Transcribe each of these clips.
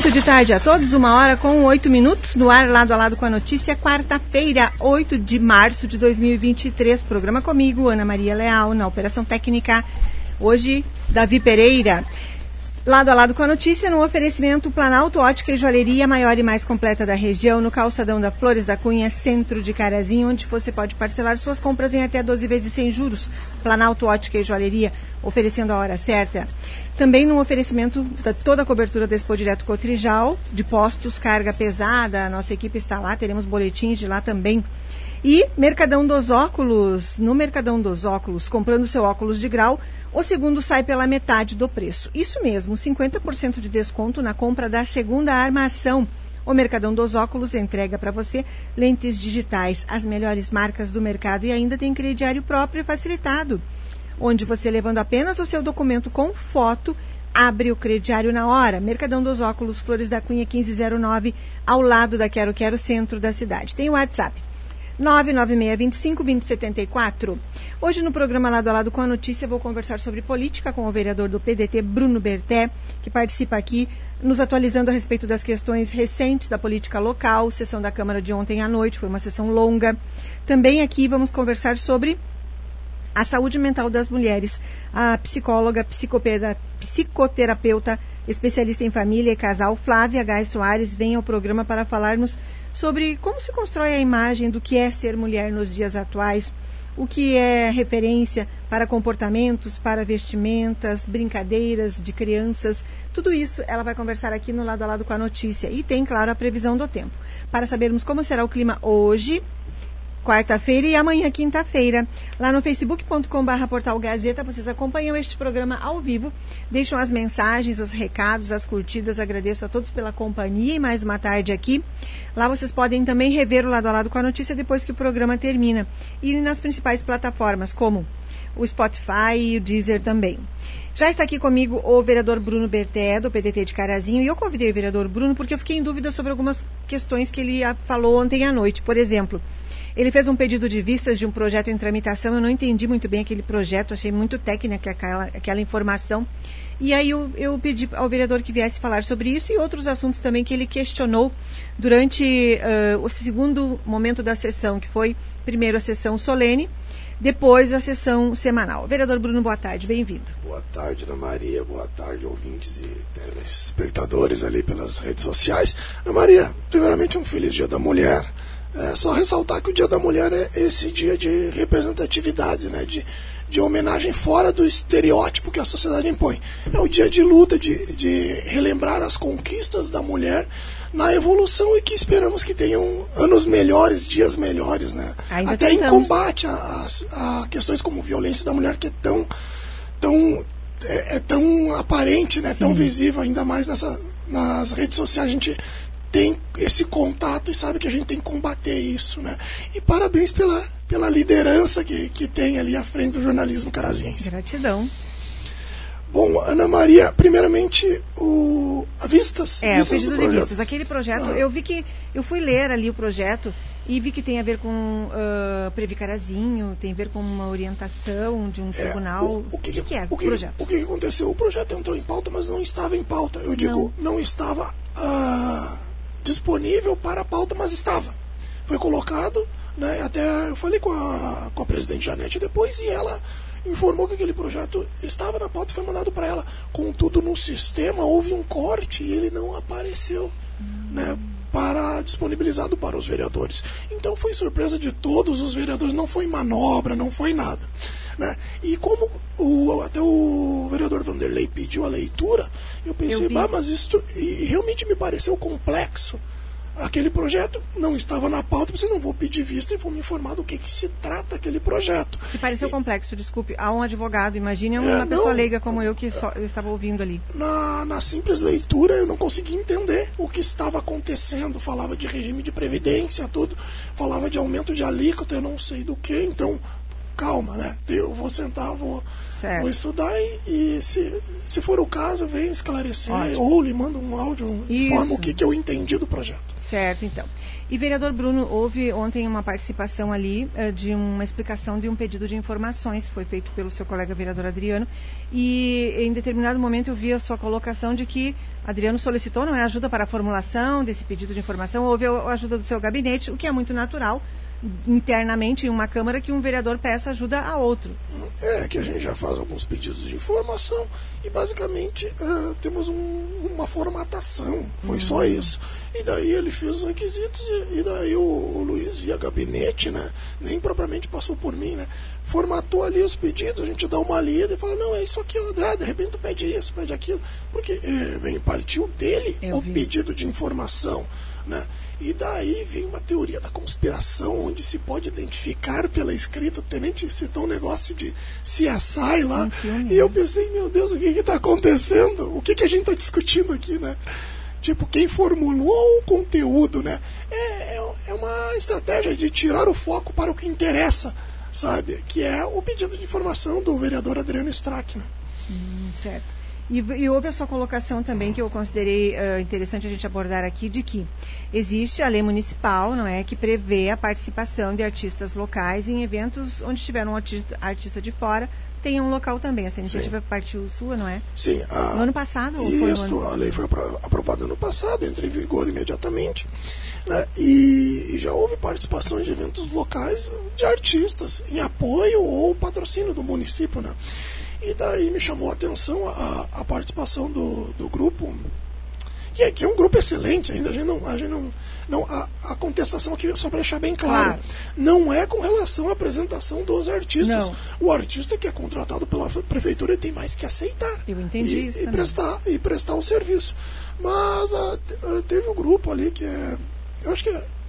Início de tarde a todos, uma hora com oito minutos, no ar lado a lado com a notícia, quarta-feira, 8 de março de 2023. Programa comigo, Ana Maria Leal, na Operação Técnica. Hoje, Davi Pereira. Lado a lado com a notícia, no oferecimento Planalto Ótica e Joalheria, maior e mais completa da região, no calçadão da Flores da Cunha, centro de Carazinho, onde você pode parcelar suas compras em até 12 vezes sem juros. Planalto Ótica e Joalheria, oferecendo a hora certa. Também no oferecimento da toda a cobertura do Expo Direto Cotrijal, de postos, carga pesada, a nossa equipe está lá, teremos boletins de lá também. E Mercadão dos Óculos, no Mercadão dos Óculos, comprando seu óculos de grau, o segundo sai pela metade do preço. Isso mesmo, 50% de desconto na compra da segunda armação. O Mercadão dos Óculos entrega para você lentes digitais, as melhores marcas do mercado e ainda tem crediário próprio facilitado, onde você levando apenas o seu documento com foto abre o crediário na hora. Mercadão dos Óculos, Flores da Cunha 1509, ao lado da Quero Quero Centro da cidade. Tem o WhatsApp 996-25-2074. Hoje no programa Lado a Lado com a Notícia vou conversar sobre política com o vereador do PDT, Bruno Berté, que participa aqui nos atualizando a respeito das questões recentes da política local, sessão da Câmara de ontem à noite, foi uma sessão longa. Também aqui vamos conversar sobre a saúde mental das mulheres. A psicóloga, psicoterapeuta, especialista em família e casal, Flávia Gai Soares, vem ao programa para falarmos sobre como se constrói a imagem do que é ser mulher nos dias atuais, o que é referência para comportamentos, para vestimentas, brincadeiras de crianças. Tudo isso ela vai conversar aqui no lado a lado com a notícia. E tem, claro, a previsão do tempo. Para sabermos como será o clima hoje, quarta-feira e amanhã, quinta-feira. Lá no facebook.com.br portal Gazeta, vocês acompanham este programa ao vivo, deixam as mensagens, os recados, as curtidas. Agradeço a todos pela companhia e mais uma tarde aqui. Lá vocês podem também rever o lado a lado com a notícia depois que o programa termina. E nas principais plataformas, como o Spotify e o Deezer também. Já está aqui comigo o vereador Bruno Berté, do PDT de Carazinho, e eu convidei o vereador Bruno porque eu fiquei em dúvida sobre algumas questões que ele falou ontem à noite. Por exemplo, ele fez um pedido de vistas de um projeto em tramitação. Eu não entendi muito bem aquele projeto, achei muito técnica aquela, aquela informação. E aí eu, eu, pedi ao vereador que viesse falar sobre isso e outros assuntos também que ele questionou durante uh, o segundo momento da sessão, que foi primeiro a sessão solene, depois a sessão semanal. Vereador Bruno, boa tarde, bem-vindo. Boa tarde, Ana Maria, boa tarde, ouvintes e telespectadores ali pelas redes sociais. Ana Maria, primeiramente um feliz dia da mulher. É só ressaltar que o Dia da Mulher é esse dia de representatividade, né? De, de homenagem fora do estereótipo que a sociedade impõe. É o dia de luta, de, de relembrar as conquistas da mulher na evolução e que esperamos que tenham anos melhores, dias melhores, né? Ainda Até tentamos. em combate a, a, a, questões como violência da mulher que é tão, tão é, é tão aparente, né? Tão visível, ainda mais nessa, nas redes sociais a gente tem esse contato e sabe que a gente tem que combater isso, né? E parabéns pela, pela liderança que, que tem ali à frente do jornalismo caraziense. Gratidão. Bom, Ana Maria, primeiramente o a vistas. É, vistas o pedido de vistas. Aquele projeto, ah. eu vi que eu fui ler ali o projeto e vi que tem a ver com uh, Previ Carazinho, tem a ver com uma orientação de um tribunal. É, o, o, que, que, que, é o, que, projeto? O que aconteceu? O projeto entrou em pauta, mas não estava em pauta. Eu digo, não, não estava uh, disponível para a pauta, mas estava. Foi colocado, né, até eu falei com a, com a presidente Janete depois e ela informou que aquele projeto estava na pauta e foi mandado para ela. Contudo, no sistema houve um corte e ele não apareceu, né, para disponibilizado para os vereadores. Então foi surpresa de todos os vereadores, não foi manobra, não foi nada. Né? E como o, até o vereador Vanderlei pediu a leitura, eu pensei, eu mas isso e realmente me pareceu complexo. Aquele projeto não estava na pauta, você não vou pedir vista e vou me informar do que, que se trata aquele projeto. Se pareceu e, complexo, desculpe. Há um advogado, imagine uma é, pessoa não, leiga como eu que só, eu estava ouvindo ali. Na, na simples leitura, eu não consegui entender o que estava acontecendo. Falava de regime de previdência, tudo. Falava de aumento de alíquota, eu não sei do que. Então, calma, né? Eu vou sentar, vou, vou estudar e, e, se, se for o caso, venho esclarecer Ótimo. ou lhe mando um áudio, informa o que, que eu entendi do projeto. Certo, então. E vereador Bruno, houve ontem uma participação ali uh, de uma explicação de um pedido de informações foi feito pelo seu colega vereador Adriano. E em determinado momento eu vi a sua colocação de que Adriano solicitou não é ajuda para a formulação desse pedido de informação, houve a ajuda do seu gabinete, o que é muito natural internamente em uma Câmara que um vereador peça ajuda a outro. É, que a gente já faz alguns pedidos de informação e basicamente uh, temos um, uma formatação, foi uhum. só isso. E daí ele fez os requisitos e, e daí o, o, Luiz, via gabinete, né, nem propriamente passou por mim, né, formatou ali os pedidos, a gente dá uma lida e fala, não, é isso aqui, ó, ah, de repente tu pede isso, pede aquilo, porque é, vem, partiu dele Eu o vi. pedido de informação. Né? E daí vem uma teoria da conspiração, onde se pode identificar pela escrita. O tenente citou um negócio de CSI lá. e eu pensei, meu Deus, o que está acontecendo? O que, que a gente está discutindo aqui, né? Tipo, quem formulou o conteúdo, né? É, é, é uma estratégia de tirar o foco para o que interessa, sabe? Que é o pedido de informação do vereador Adriano Strack, né? Hum, certo. E, e, houve a sua colocação também, que eu considerei uh, interessante a gente abordar aqui, de que existe a lei municipal, não é, que prevê a participação de artistas locais em eventos onde tiver um artista, artista de fora, tem um local também. Essa iniciativa Sim. partiu sua, não é? Sim. A, no ano passado? Isso, ano... a lei foi aprovada no passado, entra em vigor imediatamente. Né? E, e, já houve participação de eventos locais de artistas, em apoio ou patrocínio do município, né? E daí me chamou a atenção a, a participação do, do grupo, que é, que é um grupo excelente ainda, a gente não. A, gente não, não a, a contestação aqui, só para deixar bem claro, claro, não é com relação à apresentação dos artistas. Não. O artista que é contratado pela prefeitura tem mais que aceitar. Eu entendi e, isso. E prestar, e prestar o serviço. Mas a, a, teve um grupo ali que é. Eu acho que é ah,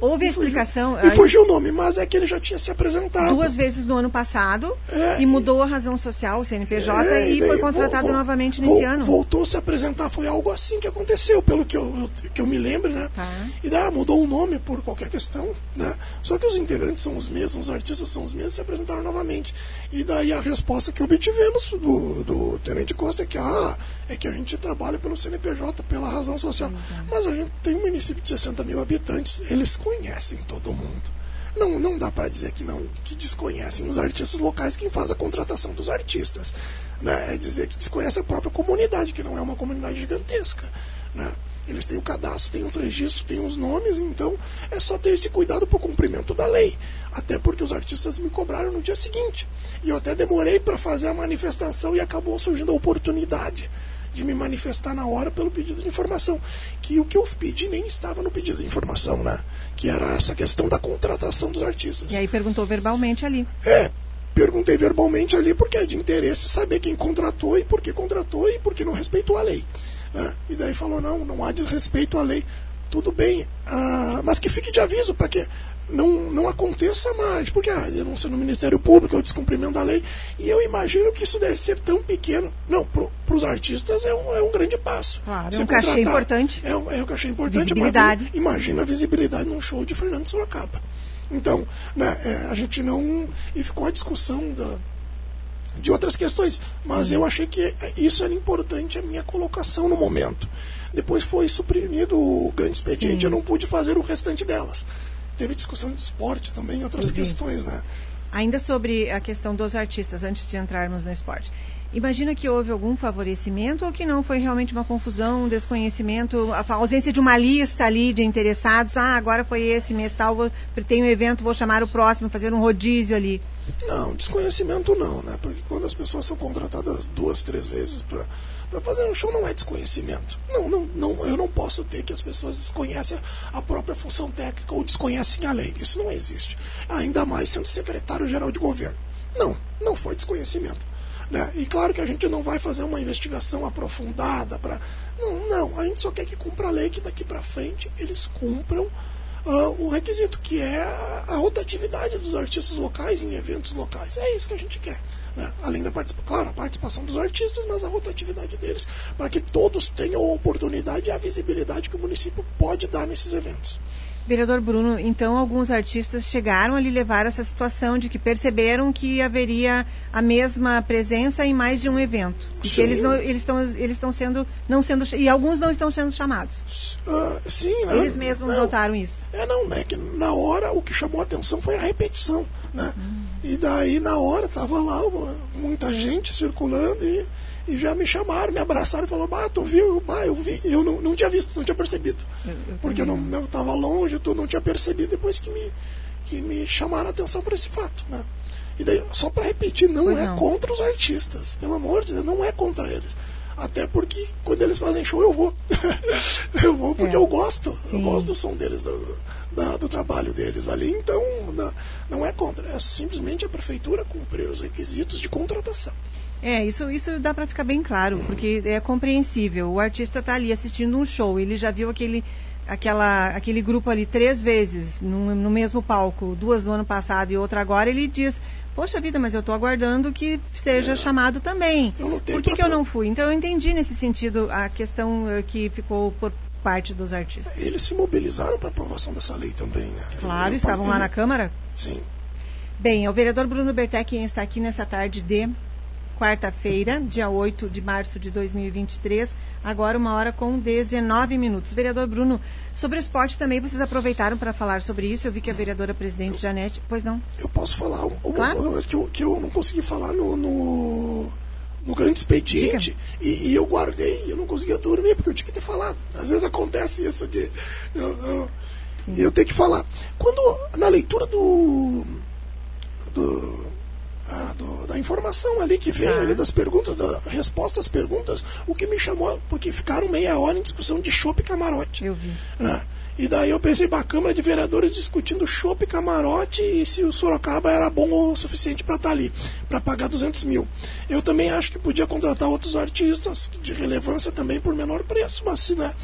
Houve a explicação. Me fugiu o nome, mas é que ele já tinha se apresentado. Duas vezes no ano passado é, e mudou a razão social, o CNPJ, é, e, foi contratado novamente nesse ano. Voltou a se apresentar, foi algo assim que aconteceu, pelo que eu, eu que eu me lembro, né? Tá. E daí, mudou o nome por qualquer questão, né? Só que os integrantes são os mesmos, os artistas são os mesmos, se apresentaram novamente. E daí a resposta que obtivemos do, do Tenente Costa é que, ah, é que a gente trabalha pelo CNPJ, pela razão social. Uhum. Mas a gente tem um município de 60 mil habitantes eles conhecem todo mundo. Não, não dá para dizer que não que desconhecem os artistas locais quem faz a contratação dos artistas. Né? É dizer que desconhece a própria comunidade, que não é uma comunidade gigantesca. Né? Eles têm o cadastro, têm os registros, têm os nomes, então é só ter esse cuidado para o cumprimento da lei. Até porque os artistas me cobraram no dia seguinte. E eu até demorei para fazer a manifestação e acabou surgindo a oportunidade de me manifestar na hora pelo pedido de informação. Que o que eu pedi nem estava no pedido de informação, né? Que era essa questão da contratação dos artistas. E aí perguntou verbalmente ali. É, perguntei verbalmente ali porque é de interesse saber quem contratou e por que contratou e por que não respeitou a lei. Né? E daí falou, não, não há desrespeito à lei. Tudo bem, ah, mas que fique de aviso para que não, não aconteça mais, porque ah, denúncia no Ministério Público, é o descumprimento da lei, e eu imagino que isso deve ser tão pequeno. Não, para os artistas é um, é um grande passo. Claro, é um cachê importante. É um, é um cachê importante. Visibilidade. Imagina, imagina a visibilidade num show de Fernando Sorocaba. Então, né, é, a gente não. E ficou a discussão da, de outras questões, mas uhum. eu achei que isso era importante, a minha colocação no momento. Depois foi suprimido o grande expediente, uhum. eu não pude fazer o restante delas teve discussão de esporte também, outras questões, né? Ainda sobre a questão dos artistas, antes de entrarmos no esporte. Imagina que houve algum favorecimento ou que não foi realmente uma confusão, um desconhecimento, a ausência de uma lista ali de interessados. Ah, agora foi esse mês tal, vou, tem um evento, vou chamar o próximo, fazer um rodízio ali. Não, desconhecimento não, né? Porque quando as pessoas são contratadas duas, três vezes para fazer um show não é desconhecimento. Não, não, não, eu não posso ter que as pessoas desconhecem a própria função técnica ou desconhecem a lei. Isso não existe. Ainda mais sendo secretário-geral de governo. Não, não foi desconhecimento. Né? E claro que a gente não vai fazer uma investigação aprofundada para. Não, não, a gente só quer que cumpra a lei, que daqui para frente eles cumpram uh, o requisito, que é a rotatividade dos artistas locais em eventos locais. É isso que a gente quer. Né? Além da participação, claro, a participação dos artistas, mas a rotatividade deles, para que todos tenham a oportunidade e a visibilidade que o município pode dar nesses eventos. Vereador Bruno, então alguns artistas chegaram a lhe levar essa situação de que perceberam que haveria a mesma presença em mais de um evento. E que eles não, eles estão eles estão sendo não sendo e alguns não estão sendo chamados. Uh, sim, né? Eles mesmos não, notaram isso. É não, né? Que na hora o que chamou a atenção foi a repetição, né? Hum. E daí na hora tava lá muita gente circulando e e já me chamaram, me abraçaram e falaram, bah, tu viu? Bah, eu vi, eu não, não tinha visto, não tinha percebido. Eu, eu porque eu não estava longe, eu não tinha percebido depois que me, que me chamaram a atenção para esse fato. Né? E daí, só para repetir, não pois é não. contra os artistas, pelo amor de Deus, não é contra eles. Até porque quando eles fazem show eu vou. eu vou porque é. eu gosto. Sim. Eu gosto do som deles, do, da, do trabalho deles ali. Então, não, não é contra. É simplesmente a prefeitura cumprir os requisitos de contratação. É, isso, isso dá para ficar bem claro, porque é compreensível. O artista está ali assistindo um show, ele já viu aquele, aquela, aquele grupo ali três vezes no, no mesmo palco, duas no ano passado e outra agora, ele diz, poxa vida, mas eu estou aguardando que seja é. chamado também. Por que, que eu não fui? Então eu entendi nesse sentido a questão uh, que ficou por parte dos artistas. Eles se mobilizaram para a aprovação dessa lei também, né? Claro, eu, estavam lá na Câmara? Sim. Bem, o vereador Bruno Bertec está aqui nessa tarde de quarta-feira, dia 8 de março de 2023, agora uma hora com 19 minutos. Vereador Bruno, sobre o esporte também vocês aproveitaram para falar sobre isso. Eu vi que a vereadora presidente Janete. Pois não? Eu posso falar um, claro. que, eu, que eu não consegui falar no, no, no grande expediente e, e, eu guardei, eu não conseguia dormir porque eu tinha que ter falado. Às vezes acontece isso de. Eu, eu, eu tenho que falar. Quando na leitura do. do ah, do, da informação ali que veio ali das perguntas, da resposta às perguntas, o que me chamou, porque ficaram meia hora em discussão de chopp e camarote. Eu vi. Né? E daí eu pensei, a Câmara de Vereadores discutindo chopp e camarote e se o Sorocaba era bom o suficiente para estar tá ali, para pagar 200 mil. Eu também acho que podia contratar outros artistas de relevância também por menor preço, mas se, né,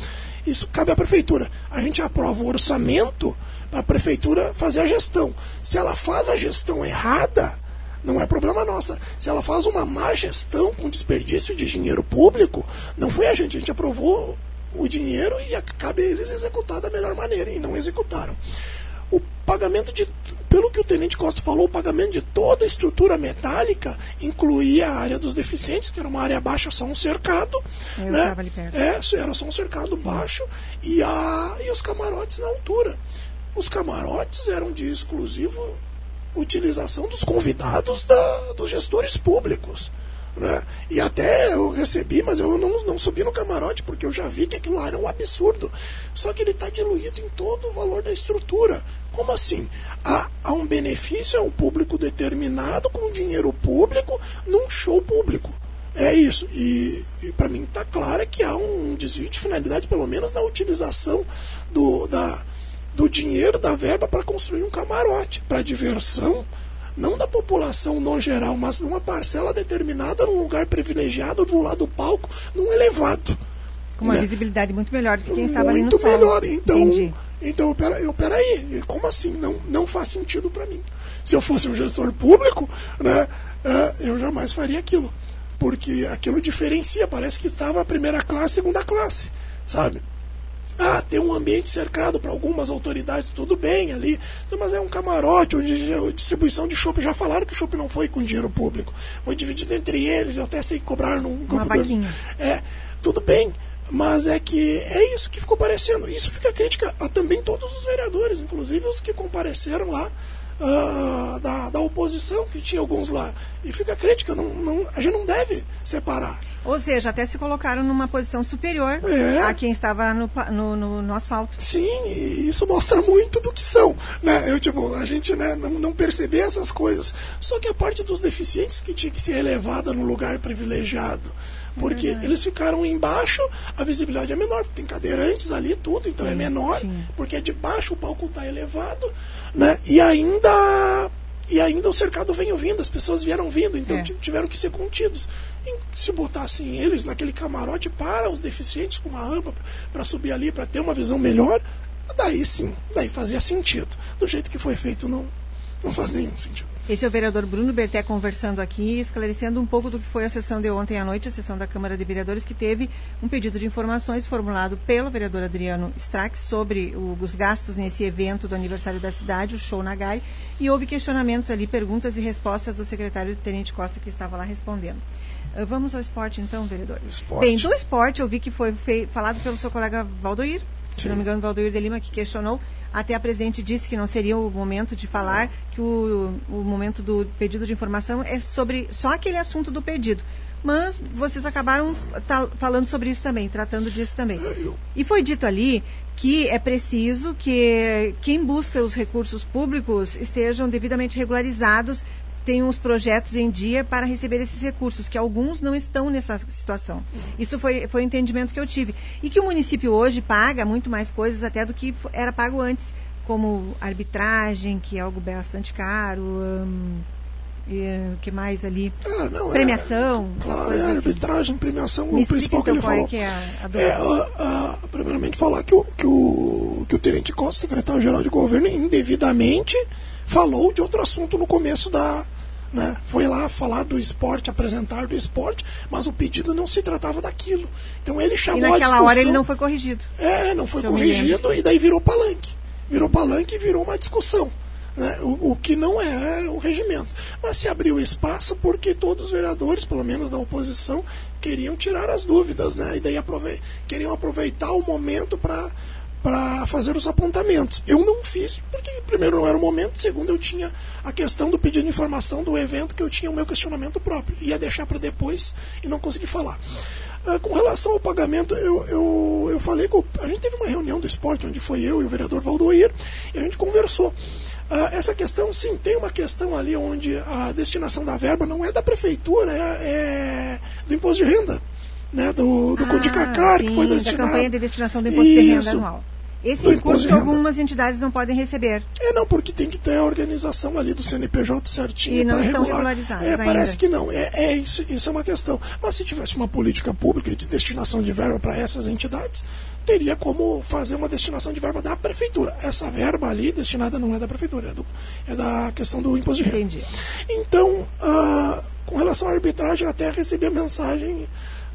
isso cabe à Prefeitura. A gente aprova o orçamento para a Prefeitura fazer a gestão. Se ela faz a gestão errada, não é problema nossa. Se ela faz uma má gestão com desperdício de dinheiro público, não foi a gente, a gente aprovou o dinheiro e cabe eles executar da melhor maneira, e não executaram. O pagamento de, pelo que o Tenente Costa falou, o pagamento de toda a estrutura metálica incluía a área dos deficientes, que era uma área baixa, só um cercado. Eu né? É, era só um cercado Sim. baixo, e, a, e os camarotes na altura. Os camarotes eram de exclusivo utilização dos convidados da, dos gestores públicos. Né? E até eu recebi, mas eu não, não subi no camarote, porque eu já vi que aquilo lá era um absurdo. Só que ele está diluído em todo o valor da estrutura. Como assim? Há, há um benefício a um público determinado com dinheiro público num show público. É isso. E, e para mim está claro que há um desvio de finalidade, pelo menos na utilização do, da, do dinheiro da verba para construir um camarote, para diversão, não da população no geral, mas numa parcela determinada, num lugar privilegiado, do lado do palco, num elevado. Com uma né? visibilidade muito melhor do que quem estava ali no Muito melhor. Então, Entendi. então pera, eu, peraí, como assim? Não, não faz sentido para mim. Se eu fosse um gestor público, né, uh, eu jamais faria aquilo. Porque aquilo diferencia, parece que estava a primeira classe, segunda classe, sabe? Ah, tem um ambiente cercado para algumas autoridades, tudo bem ali, mas é um camarote onde a distribuição de chopp já falaram que o chopp não foi com dinheiro público, foi dividido entre eles, eu até sei cobrar num Uma vaquinha. É, tudo bem, mas é que é isso que ficou parecendo. Isso fica crítica a também todos os vereadores, inclusive os que compareceram lá uh, da, da oposição, que tinha alguns lá. E fica crítica, não, não, a gente não deve separar. Ou seja, até se colocaram numa posição superior é. a quem estava no, no, no, no, asfalto. Sim, e isso mostra muito do que são. Né? Eu, tipo, a gente né, não, não perceber essas coisas. Só que a parte dos deficientes que tinha que ser elevada no lugar privilegiado. Porque é eles ficaram embaixo, a visibilidade é menor, tem cadeirantes ali tudo, então é sim, é menor, sim. porque de baixo o palco está elevado, né? E ainda e ainda o cercado veio vindo, as pessoas vieram vindo, então é. tiveram que ser contidos. E se botassem eles naquele camarote para os deficientes com uma rampa para subir ali, para ter uma visão melhor, daí sim, daí fazia sentido. Do jeito que foi feito, não, não faz nenhum sentido. Esse é o vereador Bruno Berté conversando aqui, esclarecendo um pouco do que foi a sessão de ontem à noite, a sessão da Câmara de Vereadores, que teve um pedido de informações formulado pelo vereador Adriano Strack sobre o, os gastos nesse evento do aniversário da cidade, o Show Nagai, e houve questionamentos ali, perguntas e respostas do secretário Tenente Costa, que estava lá respondendo. Uh, vamos ao esporte então, vereador. Esporte. Bem, do esporte eu vi que foi falado pelo seu colega Valdoir, se não me engano, Valdoir de Lima, que questionou até a presidente disse que não seria o momento de falar, que o, o momento do pedido de informação é sobre só aquele assunto do pedido. Mas vocês acabaram tá, falando sobre isso também, tratando disso também. E foi dito ali que é preciso que quem busca os recursos públicos estejam devidamente regularizados tenham os projetos em dia para receber esses recursos, que alguns não estão nessa situação. Isso foi, foi o entendimento que eu tive. E que o município hoje paga muito mais coisas até do que era pago antes, como arbitragem, que é algo bastante caro. Hum, o que mais ali? Ah, não, premiação. É, claro, é assim. arbitragem, premiação, Me o principal que ele então falou. É, que é, a é a, a, primeiramente falar que o, que o, que o Tenente Costa, secretário-geral de governo, indevidamente falou de outro assunto no começo da, né? Foi lá falar do esporte, apresentar do esporte, mas o pedido não se tratava daquilo. Então ele chamou e naquela a discussão. hora ele não foi corrigido. É, não foi corrigido e daí virou palanque. Virou palanque e virou uma discussão. Né? O, o, que não é o regimento. Mas se abriu espaço porque todos os vereadores, pelo menos da oposição, queriam tirar as dúvidas, né? E daí aprove queriam aproveitar o momento para para fazer os apontamentos. Eu não fiz, porque primeiro não era o momento, segundo eu tinha a questão do pedido de informação do evento que eu tinha o meu questionamento próprio. Ia deixar para depois e não consegui falar. Uh, com relação ao pagamento, eu, eu, eu falei com. A gente teve uma reunião do esporte onde foi eu e o vereador Valdoir e a gente conversou. Uh, essa questão, sim, tem uma questão ali onde a destinação da verba não é da prefeitura, é, é do imposto de renda né, do, do ah, Condicacar, que foi destinado. da campanha de destinação do imposto Isso. de renda anual. Esse do recurso que algumas entidades não podem receber. É, não, porque tem que ter a organização ali do CNPJ certinho. E não estão regular. regularizadas. É, ainda. parece que não. É, é isso, isso é uma questão. Mas se tivesse uma política pública de destinação de verba para essas entidades, teria como fazer uma destinação de verba da prefeitura. Essa verba ali destinada não é da prefeitura, é, do, é da questão do imposto de renda. Entendi. Então, ah, com relação à arbitragem, até recebi a mensagem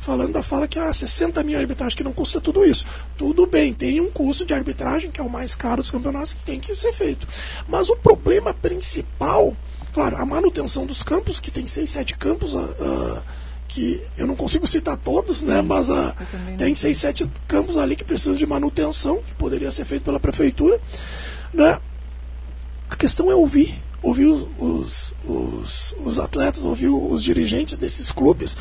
falando da fala que ah, 60 mil arbitragem que não custa tudo isso. Tudo bem, tem um custo de arbitragem que é o mais caro dos campeonatos que tem que ser feito. Mas o problema principal, claro, a manutenção dos campos, que tem 6, 7 campos, uh, que eu não consigo citar todos, né? Mas uh, tem 6, 7 campos ali que precisam de manutenção, que poderia ser feito pela prefeitura. Né? A questão é ouvir ouvir os, os, os, atletas, ouvir os dirigentes desses clubes,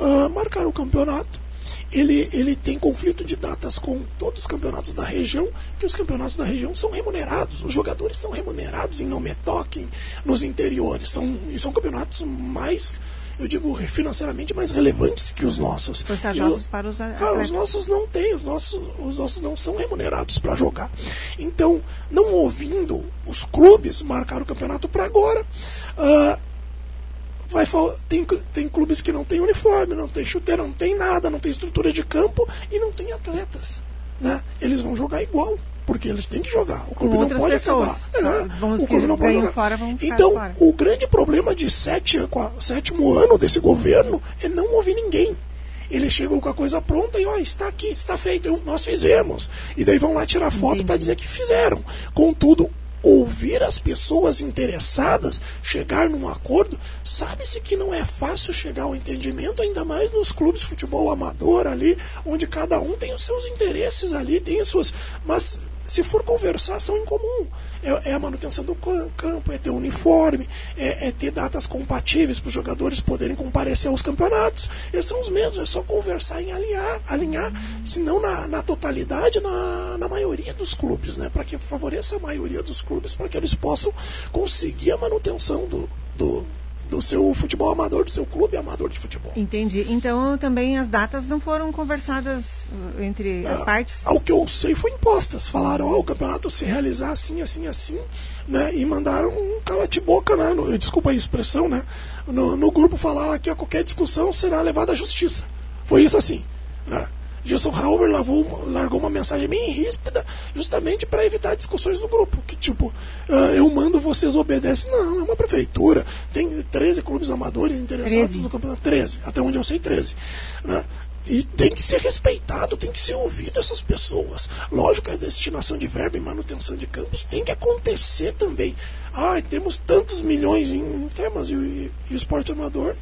uh, marcar o campeonato. Ele, ele tem conflito de datas com todos os campeonatos da região, que os campeonatos da região são remunerados, os jogadores são remunerados em não me toquem nos interiores, são, e são campeonatos mais eu digo financeiramente mais relevantes que os nossos. Vantajosos para os atletas. Cara, os nossos não têm, os nossos, os nossos não são remunerados para jogar. Então, não ouvindo os clubes marcar o campeonato para agora, uh, vai tem, tem clubes que não tem uniforme, não tem chuteira, não tem nada, não tem estrutura de campo e não tem atletas. Né? Eles vão jogar igual, porque eles têm que jogar. O clube não pode pessoas. acabar. É, o clube não pode jogar. Fora, então, fora. o grande problema de sete, sétimo ano desse governo é não ouvir ninguém. Ele chegou com a coisa pronta e ó, está aqui, está feito, nós fizemos. E daí vão lá tirar foto para dizer que fizeram. Contudo, ouvir as pessoas interessadas, chegar num acordo, sabe-se que não é fácil chegar ao entendimento, ainda mais nos clubes de futebol amador ali, onde cada um tem os seus interesses ali, tem as suas. Mas se for conversar, são em comum. É, é a manutenção do campo, é ter uniforme, é, é ter datas compatíveis para os jogadores poderem comparecer aos campeonatos. Eles são os mesmos, é só conversar em alinhar, alinhar se não na, na totalidade, na, na maioria dos clubes, né? Para que favoreça a maioria dos clubes, para que eles possam conseguir a manutenção do, do do seu futebol amador, do seu clube amador de futebol. Entendi. Então também as datas não foram conversadas uh, entre as ah, partes? Ao que eu sei, foi impostas. Falaram, oh, o campeonato se realizar assim, assim, assim, né? E mandaram um cala-te-boca, né? No, desculpa a expressão, né? No, no grupo falar que a qualquer discussão será levada à justiça. Foi isso assim, né? Gilson Halber lavou, largou uma mensagem bem ríspida, justamente para evitar discussões no grupo. Que tipo, uh, eu mando, vocês obedecem. Não, é uma prefeitura. Tem 13 clubes amadores interessados 13. no campeonato. 13, até onde eu sei, 13. Né? E tem que ser respeitado, tem que ser ouvido essas pessoas. Lógico que a destinação de verba e manutenção de campos tem que acontecer também. Ah, temos tantos milhões em temas e, e, e o esporte amador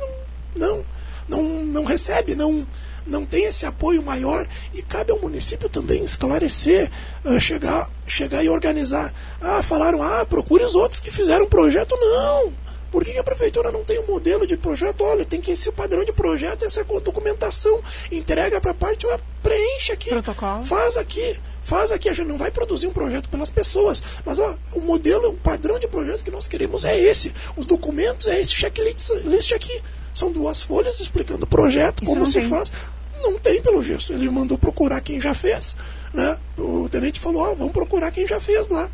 não, não, não recebe, não, não tem esse apoio maior e cabe ao município também esclarecer, uh, chegar, chegar e organizar. Ah, falaram, ah, procure os outros que fizeram projeto. Não! Por que a prefeitura não tem um modelo de projeto? Olha, tem que esse padrão de projeto, essa documentação, entrega para a parte, preenche aqui, Protocolo. faz aqui, faz aqui. A gente não vai produzir um projeto pelas pessoas, mas ó, o modelo, o padrão de projeto que nós queremos é esse. Os documentos é esse checklist aqui. São duas folhas explicando o projeto, Isso como se tem. faz. Não tem, pelo gesto. Ele mandou procurar quem já fez. Né? O tenente falou: ó, vamos procurar quem já fez lá.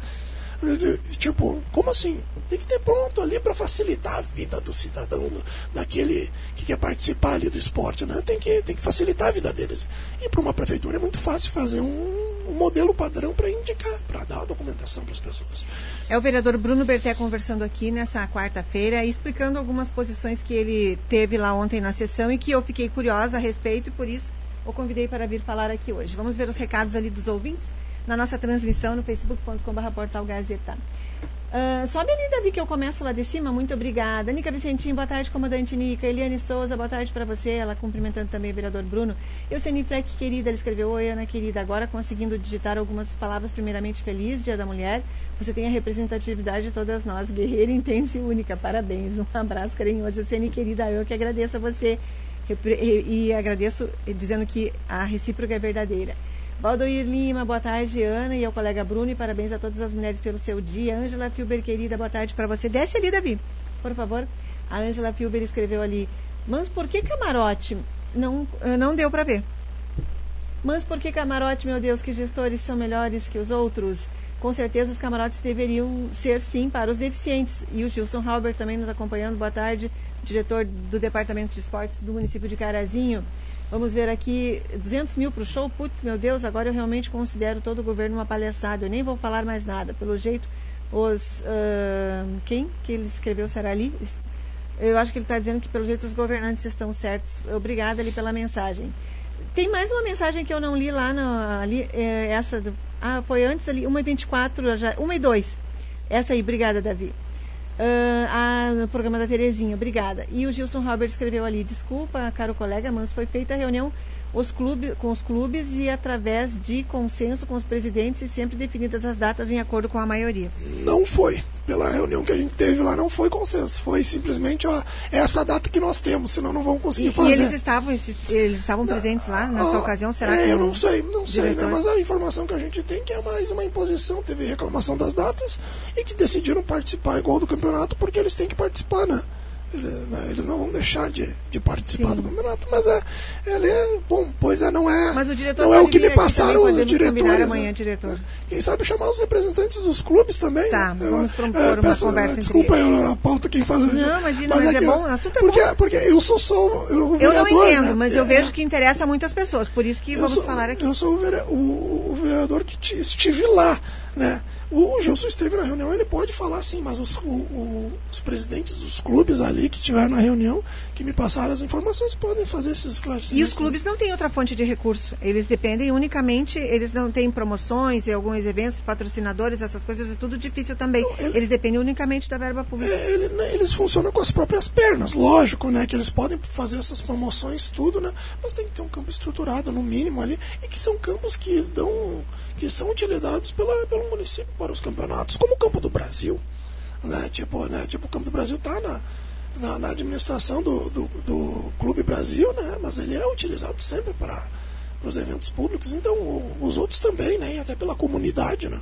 Tipo, como assim? Tem que ter pronto ali para facilitar a vida do cidadão, daquele que quer participar ali do esporte, né? Tem que, tem que facilitar a vida deles. E para uma prefeitura é muito fácil fazer um, um modelo padrão para indicar, para dar a documentação para as pessoas. É o vereador Bruno Berté conversando aqui nessa quarta-feira, explicando algumas posições que ele teve lá ontem na sessão e que eu fiquei curiosa a respeito e por isso o convidei para vir falar aqui hoje. Vamos ver os recados ali dos ouvintes? Na nossa transmissão no facebook.com.br portal Gazeta. Uh, sobe ali, Davi, que eu começo lá de cima. Muito obrigada. Nica Vicentinho, boa tarde, comandante Nica. Eliane Souza, boa tarde para você. Ela cumprimentando também o vereador Bruno. Euseni Fleck, querida, ela escreveu: Oi, Ana querida. Agora conseguindo digitar algumas palavras, primeiramente, feliz Dia da Mulher. Você tem a representatividade de todas nós, guerreira, intensa e única. Parabéns. Um abraço carinhoso. Euseni, querida, eu que agradeço a você. E agradeço dizendo que a recíproca é verdadeira. Valdoir Lima, boa tarde, Ana e ao colega Bruno, e parabéns a todas as mulheres pelo seu dia. Ângela Filber, querida, boa tarde para você. Desce ali, Davi, por favor. A Ângela Filber escreveu ali, mas por que camarote? Não, eh, não deu para ver. Mas por que camarote, meu Deus, que gestores são melhores que os outros? Com certeza os camarotes deveriam ser sim para os deficientes. E o Gilson Halber também nos acompanhando. Boa tarde, diretor do Departamento de Esportes do município de Carazinho. Vamos ver aqui, 200 mil para o show? Putz, meu Deus, agora eu realmente considero todo o governo uma palhaçada. Eu nem vou falar mais nada. Pelo jeito, os. Uh, quem que ele escreveu será ali? Eu acho que ele está dizendo que, pelo jeito, os governantes estão certos. Obrigada ali pela mensagem. Tem mais uma mensagem que eu não li lá, no, ali, é, essa. Do, ah, foi antes ali, 1h24, já, 1 e 2. Essa aí, obrigada, Davi. Uh, a, no programa da Terezinha, obrigada. E o Gilson Robert escreveu ali, desculpa, caro colega, mas foi feita a reunião os clubes, com os clubes e através de consenso com os presidentes e sempre definidas as datas em acordo com a maioria. Não foi. Pela reunião que a gente teve lá, não foi consenso. Foi simplesmente ó, essa data que nós temos, senão não vamos conseguir e, fazer. E eles estavam, eles estavam presentes lá nessa ah, ocasião? Será é, que eu não sei, não sei, né? Mas a informação que a gente tem é que é mais uma imposição. Teve reclamação das datas e que decidiram participar igual do campeonato porque eles têm que participar, né? Eles, né, eles não vão deixar de, de participar Sim. do campeonato, mas é, ele é, bom, pois é, não é, o não é o que me passaram os diretores. Amanhã, né? diretor. Quem sabe chamar os representantes dos clubes também. Tá, né? vamos propor é, uma peço, conversa. Desculpa eu, a pauta quem faz. Não, imagina, mas, mas é, é bom, é super porque, bom. Porque eu sou só o vereador. Eu não entendo, né? mas eu é. vejo que interessa a muitas pessoas, por isso que vamos sou, falar aqui. Eu sou o, o, o vereador que estive lá, né? O Gilson esteve na reunião, ele pode falar sim, mas os, o, o, os presidentes dos clubes ali que estiveram na reunião, que me passaram as informações, podem fazer esses esclarecimentos. E os clubes não têm outra fonte de recurso. Eles dependem unicamente, eles não têm promoções e alguns eventos, patrocinadores, essas coisas, é tudo difícil também. Não, ele, eles dependem unicamente da verba pública. É, ele, eles funcionam com as próprias pernas, lógico, né? Que eles podem fazer essas promoções, tudo, né? Mas tem que ter um campo estruturado, no mínimo ali, e que são campos que dão que são utilizados pela, pelo município para os campeonatos, como o Campo do Brasil. Né? Tipo, né? tipo, o Campo do Brasil está na, na, na, administração do, do, do, Clube Brasil, né? mas ele é utilizado sempre para, os eventos públicos, então os outros também, né? até pela comunidade. Né?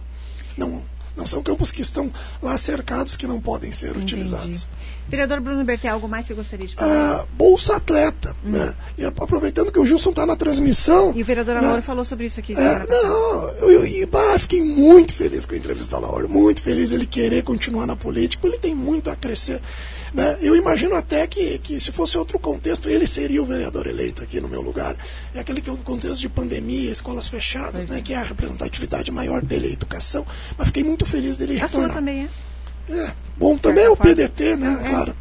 Não, não são campos que estão lá cercados que não podem ser Entendi. utilizados. Vereador Bruno Berté, algo mais que você gostaria de falar? Ah, Bolsa Atleta. Hum. Né? E aproveitando que o Gilson está na transmissão. E o vereador né? Alauro falou sobre isso aqui. É, não, eu, eu, bah, fiquei muito feliz com a entrevista do Alauro, muito feliz ele querer continuar na política, ele tem muito a crescer. Né? Eu imagino até que, que, se fosse outro contexto, ele seria o vereador eleito aqui no meu lugar. É aquele que é um contexto de pandemia, escolas fechadas, né? que é a representatividade maior dele, a educação. Mas fiquei muito feliz dele retornar. A sua também é? É, bom também é o PDT, né? É. Claro.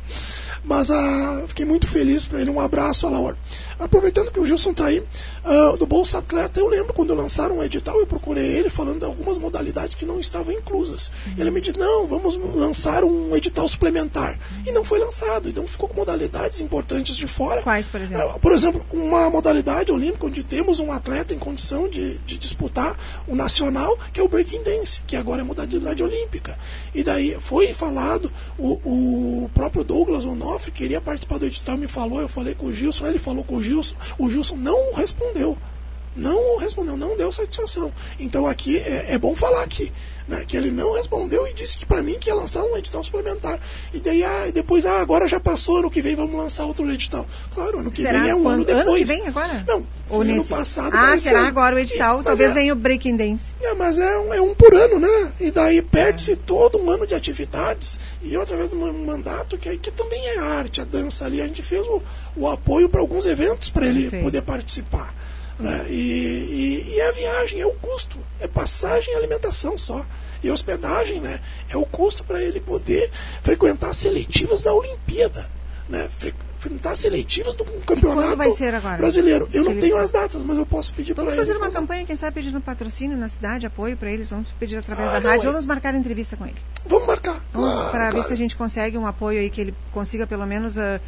Mas ah, fiquei muito feliz para ele. Um abraço, Alaor. Aproveitando que o Gilson está aí, uh, do Bolsa Atleta, eu lembro quando lançaram um edital, eu procurei ele falando de algumas modalidades que não estavam inclusas. Ele me disse: não, vamos lançar um edital suplementar. E não foi lançado. Então ficou com modalidades importantes de fora. Quais, por exemplo? Uh, por exemplo, uma modalidade olímpica onde temos um atleta em condição de, de disputar o nacional, que é o breaking dance, que agora é modalidade olímpica. E daí foi falado, o, o próprio Douglas Onofre queria participar do edital, me falou, eu falei com o Gilson, ele falou com o Gilson, o Gilson não respondeu. Não respondeu, não deu satisfação. Então aqui é, é bom falar aqui. Né, que ele não respondeu e disse que para mim que ia lançar um edital suplementar. E daí ah, depois, ah, agora já passou, ano que vem vamos lançar outro edital. Claro, ano que será vem é um quando? ano depois. Ano que vem agora? Não, Ou ano nesse... passado. Ah, será ano. agora o edital? E, Talvez é, venha o Breaking Dance. É, mas é um, é um por ano, né? E daí perde-se é. todo um ano de atividades. E eu, através do mandato, que, que também é arte, a dança ali, a gente fez o, o apoio para alguns eventos para ele poder participar. Né? E, e, e, a viagem é o custo, é passagem e alimentação só. E hospedagem né? é o custo para ele poder frequentar seletivas da Olimpíada. Né? Frequentar seletivas do campeonato brasileiro. Eu não tenho as datas, mas eu posso pedir para eles. Vamos fazer uma campanha, quem sabe pedindo patrocínio na cidade, apoio para eles. Vamos pedir através ah, da rádio. É. Vamos marcar entrevista com ele. Vamos marcar. Claro, para claro. ver se a gente consegue um apoio aí que ele consiga pelo menos. Uh,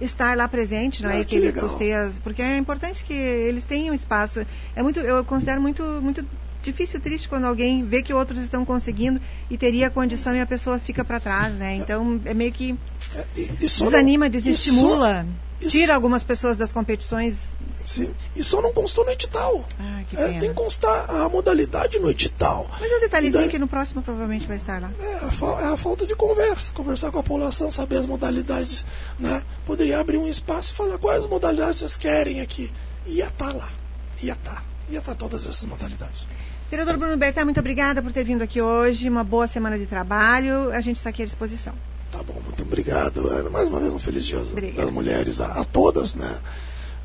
estar lá presente, não é? Ah, que, que ele custeia, porque é importante que eles tenham espaço. É muito, eu considero muito, muito difícil, triste quando alguém vê que outros estão conseguindo e teria condição e a pessoa fica para trás, né? Então é meio que é, desanima, não, desestimula, isso, tira algumas pessoas das competições. Sim. E só não constou no edital. Ah, que é, tem que constar a modalidade no edital. Mas é um detalhezinho daí, que no próximo provavelmente vai estar lá. É a, é a, falta de conversa. Conversar com a população, saber as modalidades. Né? Poderia abrir um espaço e falar quais modalidades vocês querem aqui. Ia estar tá lá. Ia estar. Tá. Ia estar tá todas essas modalidades. Vereador Bruno Bertá, muito obrigada por ter vindo aqui hoje. Uma boa semana de trabalho. A gente está aqui à disposição. Tá bom, muito obrigado, Ana. Mais uma vez um feliz dia das mulheres, a, a todas, né?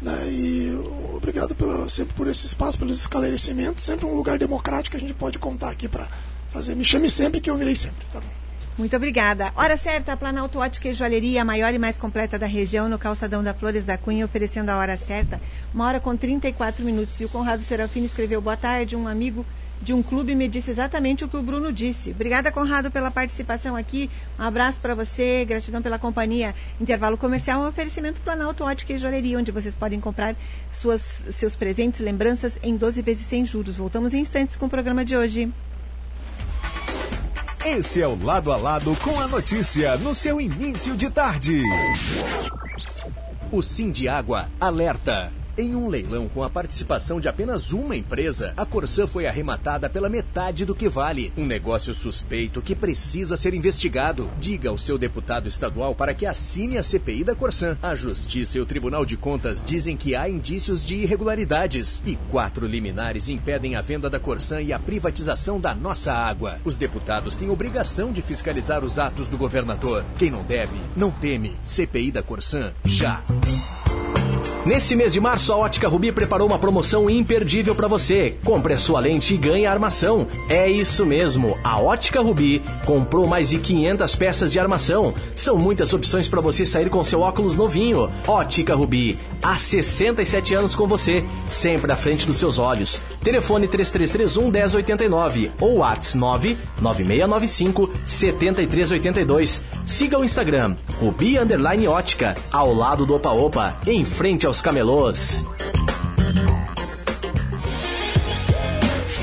né? E obrigado pela, sempre por esse espaço, pelos esclarecimentos. Sempre um lugar democrático que a gente pode contar aqui para fazer. Me chame sempre que eu virei sempre, tá bom? Muito obrigada. Hora certa, Planalto Ótica e Joalheria, a maior e mais completa da região, no calçadão da Flores da Cunha, oferecendo a hora certa, uma hora com 34 minutos. E o Conrado Serafini escreveu, boa tarde, um amigo de um clube me disse exatamente o que o Bruno disse. Obrigada, Conrado, pela participação aqui. Um abraço para você, gratidão pela companhia. Intervalo comercial é um oferecimento Planalto Ótica e Joalheria, onde vocês podem comprar suas, seus presentes, lembranças em 12 vezes sem juros. Voltamos em instantes com o programa de hoje. Esse é o Lado a Lado com a notícia no seu início de tarde. O Sim de Água alerta. Em um leilão com a participação de apenas uma empresa, a Corsã foi arrematada pela metade do que vale. Um negócio suspeito que precisa ser investigado. Diga ao seu deputado estadual para que assine a CPI da Corsã. A Justiça e o Tribunal de Contas dizem que há indícios de irregularidades. E quatro liminares impedem a venda da Corsã e a privatização da nossa água. Os deputados têm obrigação de fiscalizar os atos do governador. Quem não deve, não teme. CPI da Corsã, já. Nesse mês de março, a Ótica Rubi preparou uma promoção imperdível para você. Compre a sua lente e ganhe a armação. É isso mesmo, a Ótica Rubi comprou mais de 500 peças de armação. São muitas opções para você sair com seu óculos novinho. Ótica Rubi, há 67 anos com você, sempre à frente dos seus olhos. Telefone 3331 1089 ou WhatsApp 99695 7382. Siga o Instagram, Rubi Underline Ótica, ao lado do Opa Opa, em frente ao camelôs.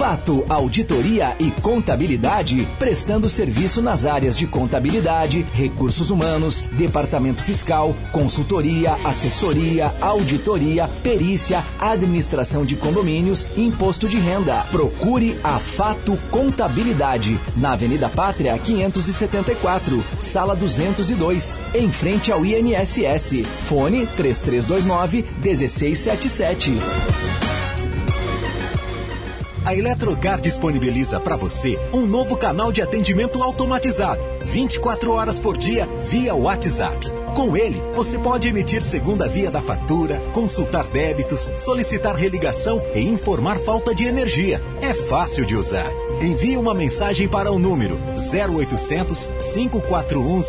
Fato Auditoria e Contabilidade, prestando serviço nas áreas de contabilidade, recursos humanos, departamento fiscal, consultoria, assessoria, auditoria, perícia, administração de condomínios, imposto de renda. Procure a Fato Contabilidade, na Avenida Pátria 574, sala 202, em frente ao INSS. Fone 3329 1677. A Eletrocar disponibiliza para você um novo canal de atendimento automatizado, 24 horas por dia, via WhatsApp. Com ele, você pode emitir segunda via da fatura, consultar débitos, solicitar religação e informar falta de energia. É fácil de usar. Envie uma mensagem para o número 0800 541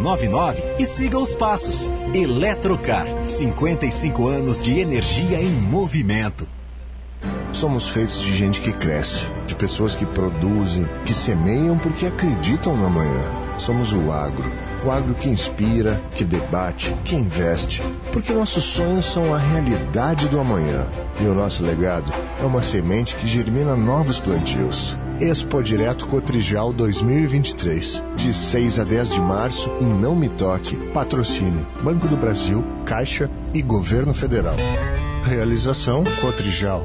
0099 e siga os passos. Eletrocar, 55 anos de energia em movimento. Somos feitos de gente que cresce, de pessoas que produzem, que semeiam porque acreditam no amanhã. Somos o agro. O agro que inspira, que debate, que investe. Porque nossos sonhos são a realidade do amanhã. E o nosso legado é uma semente que germina novos plantios. Expo Direto Cotrijal 2023. De 6 a 10 de março em Não Me Toque. Patrocínio Banco do Brasil, Caixa e Governo Federal. Realização Cotrijal.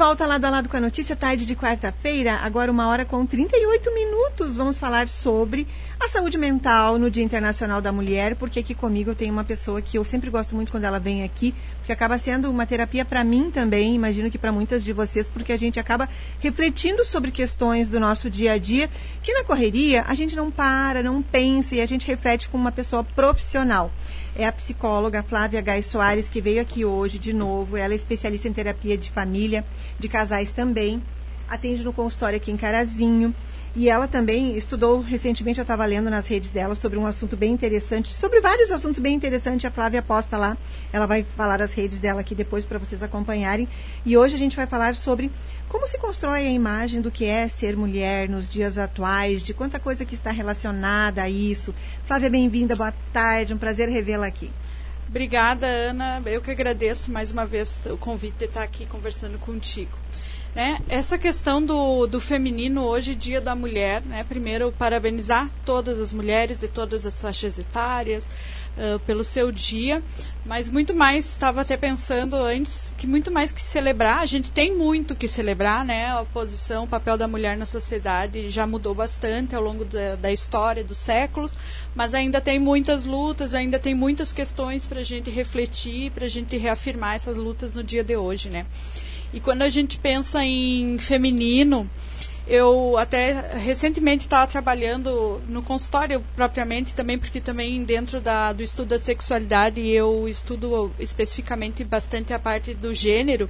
Volta lado a lado com a notícia, tarde de quarta-feira, agora uma hora com 38 minutos. Vamos falar sobre saúde mental no Dia Internacional da Mulher, porque aqui comigo eu tenho uma pessoa que eu sempre gosto muito quando ela vem aqui, porque acaba sendo uma terapia para mim também, imagino que para muitas de vocês, porque a gente acaba refletindo sobre questões do nosso dia a dia, que na correria a gente não para, não pensa e a gente reflete com uma pessoa profissional é a psicóloga Flávia Gai Soares, que veio aqui hoje de novo. Ela é especialista em terapia de família, de casais também. Atende no consultório aqui em Carazinho. E ela também estudou recentemente, eu estava lendo nas redes dela sobre um assunto bem interessante, sobre vários assuntos bem interessantes. A Flávia posta lá, ela vai falar as redes dela aqui depois para vocês acompanharem. E hoje a gente vai falar sobre como se constrói a imagem do que é ser mulher nos dias atuais, de quanta coisa que está relacionada a isso. Flávia, bem-vinda, boa tarde, um prazer revê-la aqui. Obrigada, Ana. Eu que agradeço mais uma vez o convite de estar aqui conversando contigo. Né? Essa questão do, do feminino hoje, Dia da Mulher, né? primeiro parabenizar todas as mulheres de todas as faixas etárias uh, pelo seu dia, mas muito mais, estava até pensando antes, que muito mais que celebrar, a gente tem muito que celebrar, né? a posição, o papel da mulher na sociedade já mudou bastante ao longo da, da história, dos séculos, mas ainda tem muitas lutas, ainda tem muitas questões para a gente refletir, para a gente reafirmar essas lutas no dia de hoje, né? E quando a gente pensa em feminino, eu até recentemente estava trabalhando no consultório propriamente também, porque também dentro da, do estudo da sexualidade eu estudo especificamente bastante a parte do gênero.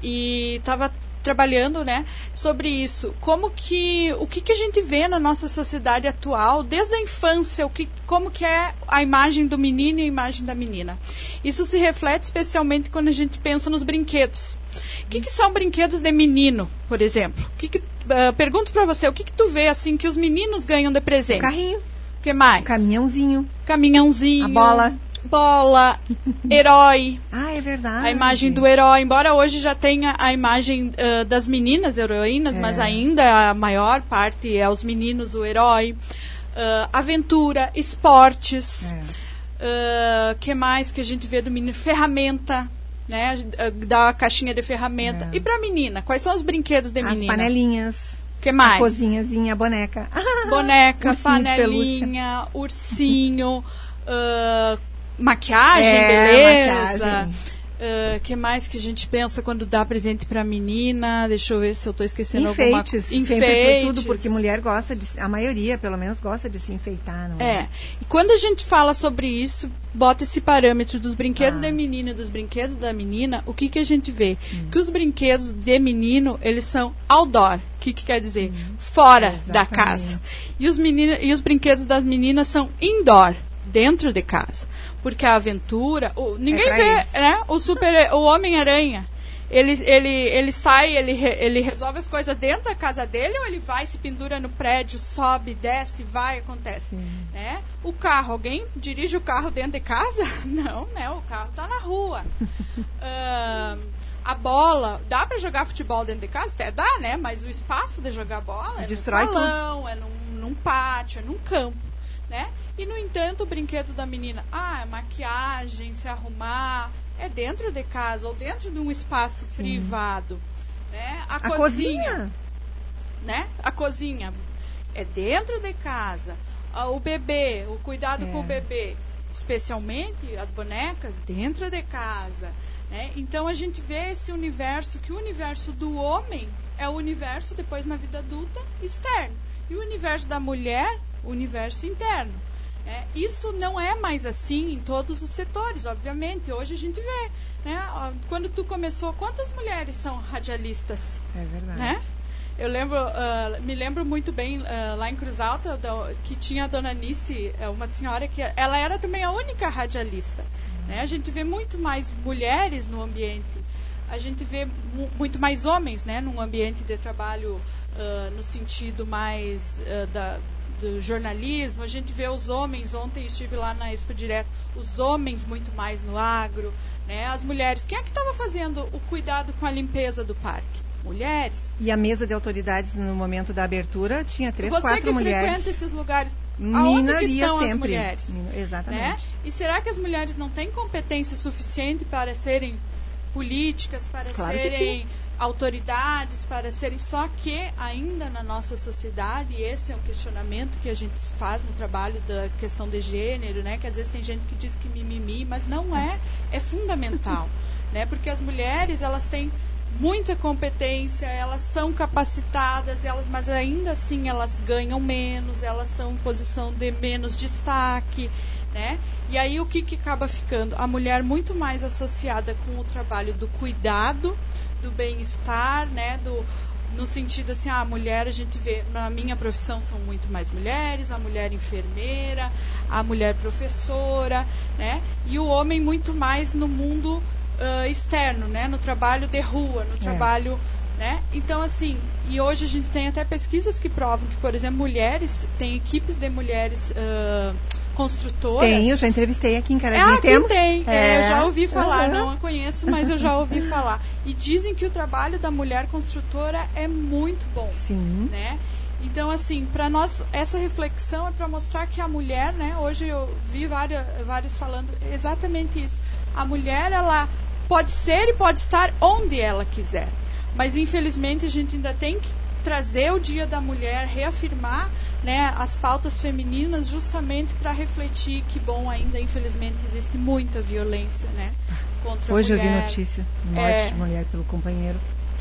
E estava trabalhando, né, sobre isso. Como que o que, que a gente vê na nossa sociedade atual, desde a infância, o que, como que é a imagem do menino e a imagem da menina. Isso se reflete especialmente quando a gente pensa nos brinquedos. O que, que são brinquedos de menino, por exemplo? Que que, uh, pergunto para você, o que, que tu vê assim que os meninos ganham de presente? O carrinho. O que mais? Caminhãozinho. Caminhãozinho. A bola. Bola, herói. Ah, é verdade. A imagem do herói. Embora hoje já tenha a imagem uh, das meninas heroínas, é. mas ainda a maior parte é os meninos, o herói. Uh, aventura, esportes. É. Uh, que mais que a gente vê do menino? Ferramenta né? Da caixinha de ferramenta. É. E pra menina, quais são os brinquedos de menina? As panelinhas. que mais? A cozinhazinha, a boneca. Boneca, panelinha, ursinho, uh, maquiagem, é, beleza. Maquiagem. Uh, que mais que a gente pensa quando dá presente para menina? Deixa eu ver se eu estou esquecendo Enfeites, alguma coisa. Enfeites. Tudo, porque mulher gosta de, a maioria, pelo menos, gosta de se enfeitar, não é? É. E quando a gente fala sobre isso, bota esse parâmetro dos brinquedos ah. de menina e dos brinquedos da menina, o que que a gente vê? Hum. Que os brinquedos de menino, eles são outdoor. O que que quer dizer? Hum. Fora Exatamente. da casa. E os, menina, e os brinquedos das meninas são indoor, dentro de casa porque a aventura, o, ninguém é vê, isso. né? O super, o Homem-Aranha. Ele, ele, ele sai, ele, ele resolve as coisas dentro da casa dele ou ele vai, se pendura no prédio, sobe, desce, vai, acontece. Né? O carro, alguém dirige o carro dentro de casa? Não, né? O carro está na rua. uh, a bola, dá para jogar futebol dentro de casa? Até dá, né? Mas o espaço de jogar bola é Destrói no salão, tudo. é num, num pátio, é num campo, né? E, no entanto, o brinquedo da menina, ah, é maquiagem, se arrumar, é dentro de casa ou dentro de um espaço Sim. privado. Né? A, a cozinha, cozinha, Né? A cozinha é dentro de casa. Ah, o bebê, o cuidado é. com o bebê, especialmente as bonecas, dentro de casa. Né? Então a gente vê esse universo, que o universo do homem é o universo, depois na vida adulta, externo. E o universo da mulher, universo interno. É, isso não é mais assim em todos os setores, obviamente. Hoje a gente vê. Né? Quando tu começou, quantas mulheres são radialistas? É verdade. Né? Eu lembro, uh, me lembro muito bem uh, lá em Cruz Alta que tinha a dona Nice, é, uma senhora que ela era também a única radialista. Uhum. Né? A gente vê muito mais mulheres no ambiente, a gente vê mu muito mais homens, né, num ambiente de trabalho uh, no sentido mais da do jornalismo, a gente vê os homens, ontem estive lá na Expo Direto, os homens muito mais no agro, né? As mulheres, quem é que estava fazendo o cuidado com a limpeza do parque? Mulheres. E a mesa de autoridades no momento da abertura tinha três, Você quatro mulheres. Você que frequenta esses lugares, aonde que estão sempre. as mulheres? Exatamente. Né? E será que as mulheres não têm competência suficiente para serem políticas, para claro serem autoridades para serem só que ainda na nossa sociedade e esse é um questionamento que a gente faz no trabalho da questão de gênero né? Que às vezes tem gente que diz que mimimi mas não é é fundamental né? Porque as mulheres elas têm muita competência elas são capacitadas elas mas ainda assim elas ganham menos elas estão em posição de menos destaque né? E aí o que, que acaba ficando? A mulher muito mais associada com o trabalho do cuidado, do bem-estar, né? Do, no sentido assim, a mulher a gente vê, na minha profissão são muito mais mulheres, a mulher enfermeira, a mulher professora, né? E o homem muito mais no mundo uh, externo, né? No trabalho de rua, no é. trabalho, né? Então assim, e hoje a gente tem até pesquisas que provam que, por exemplo, mulheres, tem equipes de mulheres uh, construtoras. Tem, eu já entrevistei aqui em Carazinho. Ah, Temos? tem. É. É, eu já ouvi falar, uhum. não a conheço, mas eu já ouvi falar. E dizem que o trabalho da mulher construtora é muito bom. Sim. Né? Então, assim, para nós, essa reflexão é para mostrar que a mulher, né? Hoje eu vi várias, vários falando exatamente isso. A mulher, ela pode ser e pode estar onde ela quiser. Mas, infelizmente, a gente ainda tem que trazer o Dia da Mulher, reafirmar né, as pautas femininas justamente para refletir que, bom, ainda infelizmente existe muita violência né, contra Hoje a mulher. eu vi notícia, morte é, de mulher pelo companheiro.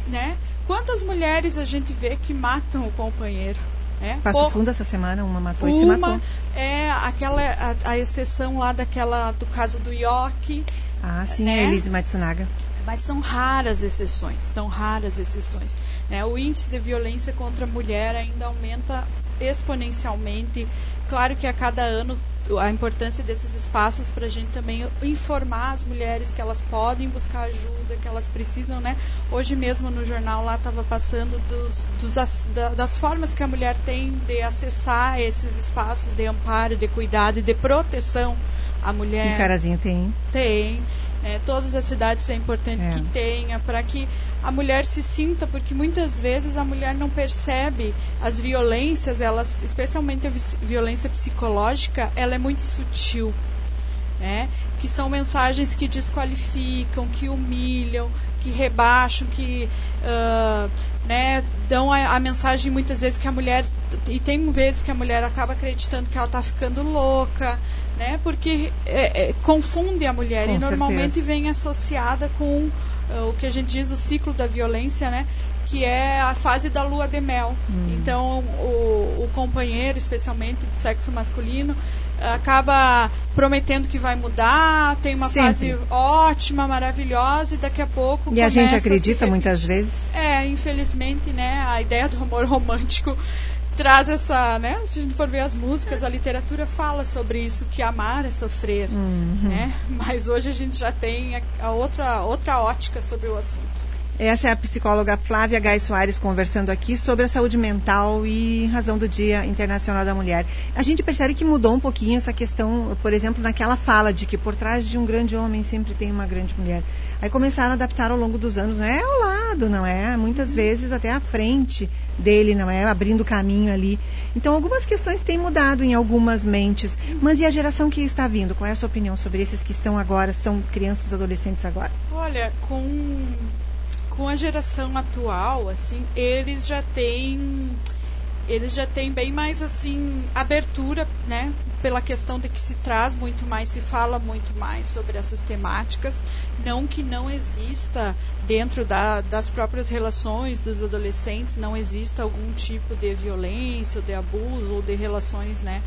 Né? Quantas mulheres a gente vê que matam o companheiro? Né? Passo Fundo essa semana, uma matou uma, e se matou. É aquela, a, a, exceção lá daquela, do caso do York. Ah, sim, né? a Elise Matsunaga mas são raras exceções, são raras exceções. Né? O índice de violência contra a mulher ainda aumenta exponencialmente. Claro que a cada ano a importância desses espaços para a gente também informar as mulheres que elas podem buscar ajuda, que elas precisam, né? Hoje mesmo no jornal lá estava passando dos, dos, das formas que a mulher tem de acessar esses espaços de amparo, de cuidado e de proteção à mulher. E Carazinho tem? Tem. É, todas as cidades é importante é. que tenha, para que a mulher se sinta, porque muitas vezes a mulher não percebe as violências, elas, especialmente a violência psicológica, ela é muito sutil. Né? Que são mensagens que desqualificam, que humilham, que rebaixam, que uh, né, dão a, a, mensagem muitas vezes que a mulher e tem vezes que a mulher acaba acreditando que ela está ficando louca, né? Porque é, é, confunde a mulher com e normalmente certeza. vem associada com uh, o que a gente diz o ciclo da violência, né? que é a fase da lua de mel. Hum. Então, o, o, companheiro, especialmente do sexo masculino, acaba prometendo que vai mudar, tem uma Sempre. fase ótima, maravilhosa, e daqui a pouco. E a gente acredita a muitas vezes? É, infelizmente, né? A ideia do amor romântico traz essa, né? Se a gente for ver as músicas, a literatura fala sobre isso, que amar é sofrer, uhum. né? Mas hoje a gente já tem a, a outra, outra ótica sobre o assunto. Essa é a psicóloga Flávia Gai Soares conversando aqui sobre a saúde mental e em razão do Dia Internacional da Mulher. A gente percebe que mudou um pouquinho essa questão, por exemplo, naquela fala de que por trás de um grande homem sempre tem uma grande mulher. Aí começaram a adaptar ao longo dos anos, não é ao lado, não é? Muitas vezes até à frente dele, não é? Abrindo caminho ali. Então algumas questões têm mudado em algumas mentes. Mas e a geração que está vindo? Qual é a sua opinião sobre esses que estão agora, são crianças, adolescentes agora? Olha, com com a geração atual, assim, eles já têm eles já têm bem mais assim abertura, né, pela questão de que se traz muito mais, se fala muito mais sobre essas temáticas, não que não exista dentro da, das próprias relações dos adolescentes, não exista algum tipo de violência, ou de abuso ou de relações, né,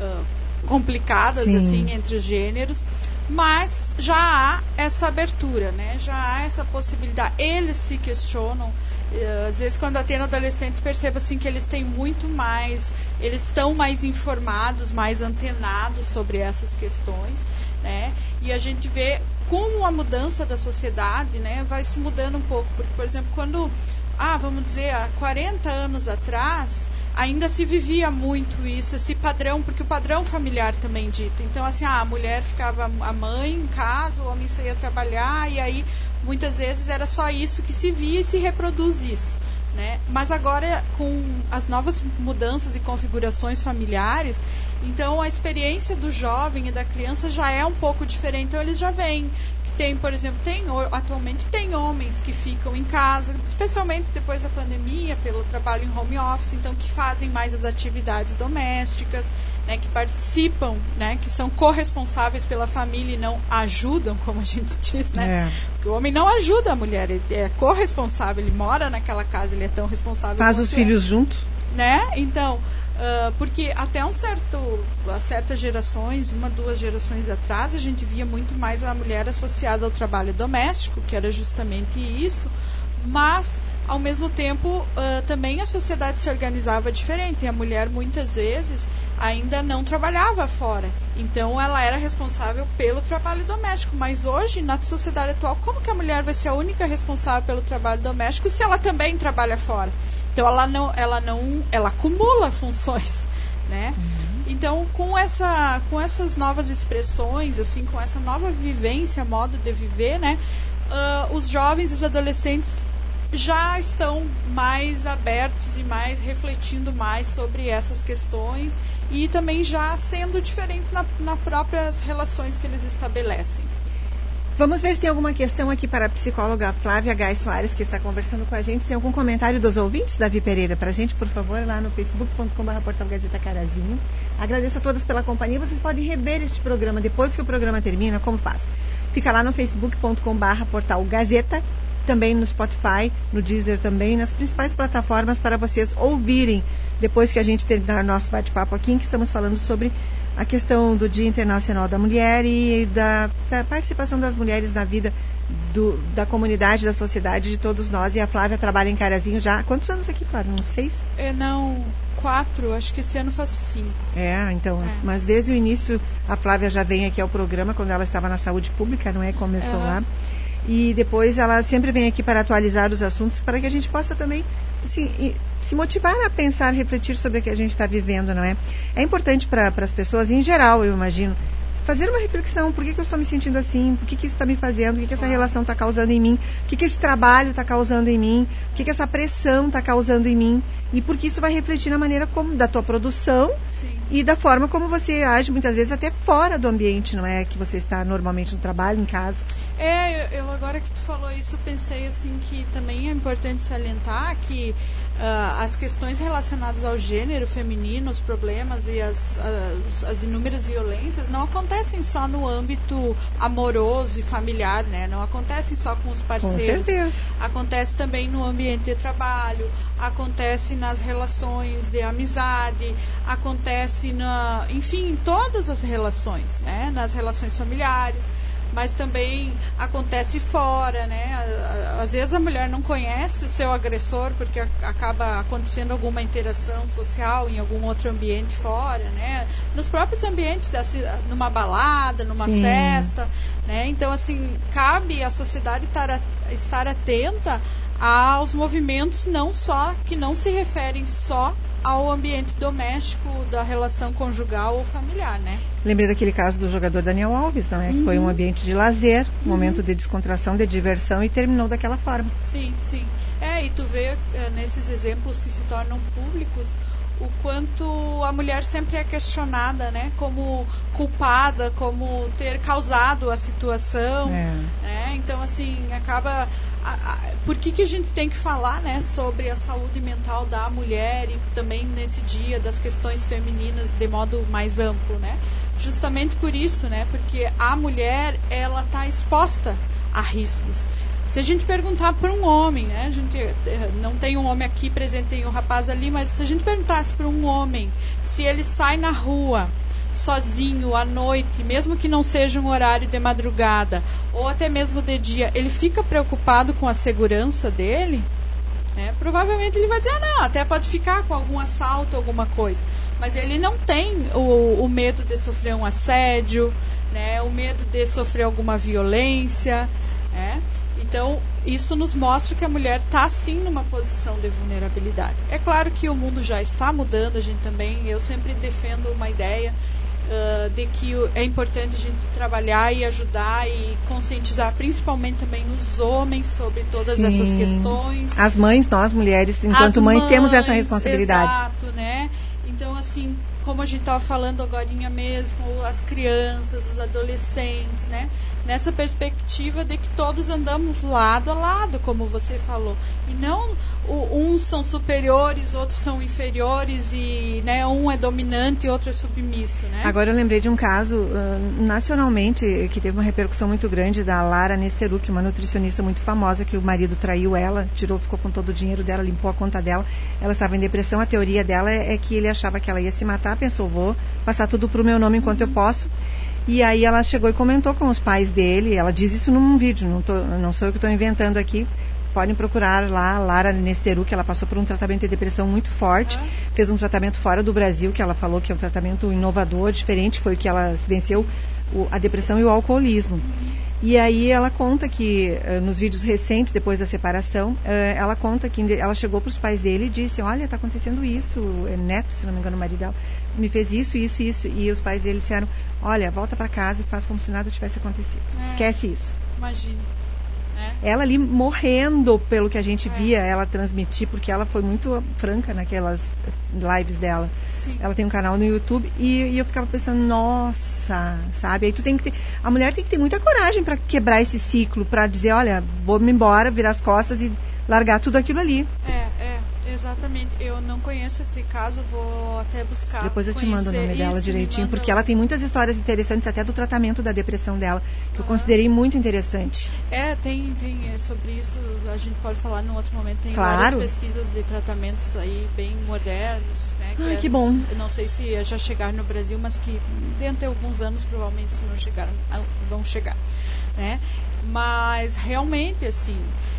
uh, complicadas Sim. assim entre os gêneros, mas já há essa abertura, né? Já há essa possibilidade. Eles se questionam. Eh, às vezes, quando atendo adolescente, percebo assim que eles têm muito mais, eles estão mais informados, mais antenados sobre essas questões, né? E a gente vê como a mudança da sociedade, né, vai se mudando um pouco, porque, por exemplo, quando, ah, vamos dizer, há 40 anos atrás, ainda se vivia muito isso, esse padrão, porque o padrão familiar também dito. Então, assim, ah, a mulher ficava a mãe em casa, o homem saía trabalhar, e aí muitas vezes era só isso que se via e se reproduz isso. Né? Mas agora, com as novas mudanças e configurações familiares, então a experiência do jovem e da criança já é um pouco diferente. Então, eles já vêm tem, por exemplo, tem atualmente tem homens que ficam em casa, especialmente depois da pandemia, pelo trabalho em home office, então que fazem mais as atividades domésticas, né, que participam, né, que são corresponsáveis pela família e não ajudam, como a gente diz, né? É. Porque o homem não ajuda a mulher, ele é corresponsável, ele mora naquela casa, ele é tão responsável. Faz os filhos juntos, né? Então, Uh, porque até um certo, certas gerações, uma, duas gerações atrás, a gente via muito mais a mulher associada ao trabalho doméstico, que era justamente isso, mas ao mesmo tempo uh, também a sociedade se organizava diferente. A mulher muitas vezes ainda não trabalhava fora, então ela era responsável pelo trabalho doméstico. Mas hoje na sociedade atual, como que a mulher vai ser a única responsável pelo trabalho doméstico se ela também trabalha fora? Então ela não, ela não, ela acumula funções, né? Uhum. Então com essa, com essas novas expressões, assim, com essa nova vivência, modo de viver, né? Uh, os jovens e os adolescentes já estão mais abertos e mais refletindo mais sobre essas questões e também já sendo diferentes na, nas próprias relações que eles estabelecem. Vamos ver se tem alguma questão aqui para a psicóloga Flávia Gai Soares, que está conversando com a gente. Tem algum comentário dos ouvintes, Davi Pereira, para a gente, por favor, lá no facebook.com.br portal Gazeta Carazinho. Agradeço a todos pela companhia. Vocês podem rever este programa depois que o programa termina, como faz? Fica lá no facebook.com.br portal Gazeta, também no Spotify, no Deezer também, nas principais plataformas para vocês ouvirem depois que a gente terminar nosso bate-papo aqui, em que estamos falando sobre a questão do Dia Internacional da Mulher e da, da participação das mulheres na vida do, da comunidade, da sociedade, de todos nós. E a Flávia trabalha em Carazinho já. Quantos anos aqui, Flávia? Uns seis? É, não, quatro. Acho que esse ano faz cinco. É, então. É. Mas desde o início, a Flávia já vem aqui ao programa, quando ela estava na saúde pública, não é? Começou uhum. lá. E depois ela sempre vem aqui para atualizar os assuntos, para que a gente possa também assim, se motivar a pensar, refletir sobre o que a gente está vivendo, não é? É importante para as pessoas, em geral, eu imagino, fazer uma reflexão. Por que, que eu estou me sentindo assim? Por que, que isso está me fazendo? O que, que essa relação está causando em mim? O que, que esse trabalho está causando em mim? O que, que essa pressão está causando em mim? E porque isso vai refletir na maneira como da tua produção Sim. e da forma como você age muitas vezes até fora do ambiente, não é que você está normalmente no trabalho, em casa. É, eu, eu agora que tu falou isso, pensei assim que também é importante salientar que uh, as questões relacionadas ao gênero feminino, os problemas e as, as, as, inúmeras violências não acontecem só no âmbito amoroso e familiar, né? Não acontecem só com os parceiros. Com. Acontece também no ambiente de trabalho, acontece nas relações de amizade, acontece na, enfim, em todas as relações, né? Nas relações familiares mas também acontece fora, né? Às vezes a mulher não conhece o seu agressor porque acaba acontecendo alguma interação social em algum outro ambiente fora, né? Nos próprios ambientes da numa balada, numa Sim. festa, né? Então assim cabe à sociedade estar, estar atenta aos movimentos não só que não se referem só ao ambiente doméstico da relação conjugal ou familiar, né? Lembrei daquele caso do jogador Daniel Alves, não é? Uhum. Que foi um ambiente de lazer, um uhum. momento de descontração, de diversão e terminou daquela forma. Sim, sim. É, e tu vê é, nesses exemplos que se tornam públicos o quanto a mulher sempre é questionada, né, como culpada, como ter causado a situação, é. né? Então assim acaba a, a, por que, que a gente tem que falar, né, sobre a saúde mental da mulher e também nesse dia das questões femininas de modo mais amplo, né? Justamente por isso, né? Porque a mulher ela está exposta a riscos. Se a gente perguntar para um homem, né? A gente eh, não tem um homem aqui presente, tem um rapaz ali, mas se a gente perguntasse para um homem se ele sai na rua sozinho à noite, mesmo que não seja um horário de madrugada ou até mesmo de dia, ele fica preocupado com a segurança dele? É, provavelmente ele vai dizer, ah, não, até pode ficar com algum assalto, alguma coisa. Mas ele não tem o, o medo de sofrer um assédio, né, o medo de sofrer alguma violência. Né? Então, isso nos mostra que a mulher está sim numa posição de vulnerabilidade. É claro que o mundo já está mudando, a gente também, eu sempre defendo uma ideia uh, de que é importante a gente trabalhar e ajudar e conscientizar principalmente também os homens sobre todas sim. essas questões. As mães, nós mulheres, enquanto mães, mães, temos essa responsabilidade. Exato, né? Então, assim, como a gente estava falando agora mesmo, as crianças, os adolescentes, né? Nessa perspectiva de que todos andamos lado a lado, como você falou, e não o, uns são superiores, outros são inferiores e né, um é dominante e outro é submisso, né? Agora eu lembrei de um caso uh, nacionalmente que teve uma repercussão muito grande da Lara Nesteruk, uma nutricionista muito famosa que o marido traiu ela, tirou, ficou com todo o dinheiro dela, limpou a conta dela. Ela estava em depressão. A teoria dela é, é que ele achava que ela ia se matar, pensou vou passar tudo pro meu nome enquanto uhum. eu posso e aí ela chegou e comentou com os pais dele, ela diz isso num vídeo, não, tô, não sou eu que estou inventando aqui, podem procurar lá, Lara Nesteru, que ela passou por um tratamento de depressão muito forte, ah. fez um tratamento fora do Brasil, que ela falou que é um tratamento inovador, diferente, foi o que ela venceu o, a depressão e o alcoolismo. Uhum. E aí ela conta que uh, nos vídeos recentes, depois da separação, uh, ela conta que ela chegou para os pais dele e disse, olha, está acontecendo isso, é neto, se não me engano, o marido dela, me fez isso, isso, isso. E os pais dele disseram, olha, volta para casa e faz como se nada tivesse acontecido. É, Esquece isso. Imagina. É. Ela ali morrendo pelo que a gente é. via ela transmitir, porque ela foi muito franca naquelas lives dela. Sim. Ela tem um canal no YouTube e, e, eu ficava pensando, nossa, sabe? Aí tu tem que ter, a mulher tem que ter muita coragem para quebrar esse ciclo, para dizer, olha, vou me embora, virar as costas e largar tudo aquilo ali. É, é. Exatamente. Eu não conheço esse caso, vou até buscar. Depois eu te mando o nome dela direitinho, porque ela tem muitas histórias interessantes, até do tratamento da depressão dela, que uhum. eu considerei muito interessante. É, tem, tem é, sobre isso, a gente pode falar num outro momento. Tem claro. várias pesquisas de tratamentos aí bem modernos, né? Que, Ai, que bom. Não sei se já chegaram no Brasil, mas que dentro de alguns anos provavelmente se não chegaram, ah, vão chegar. Né? Mas realmente, assim,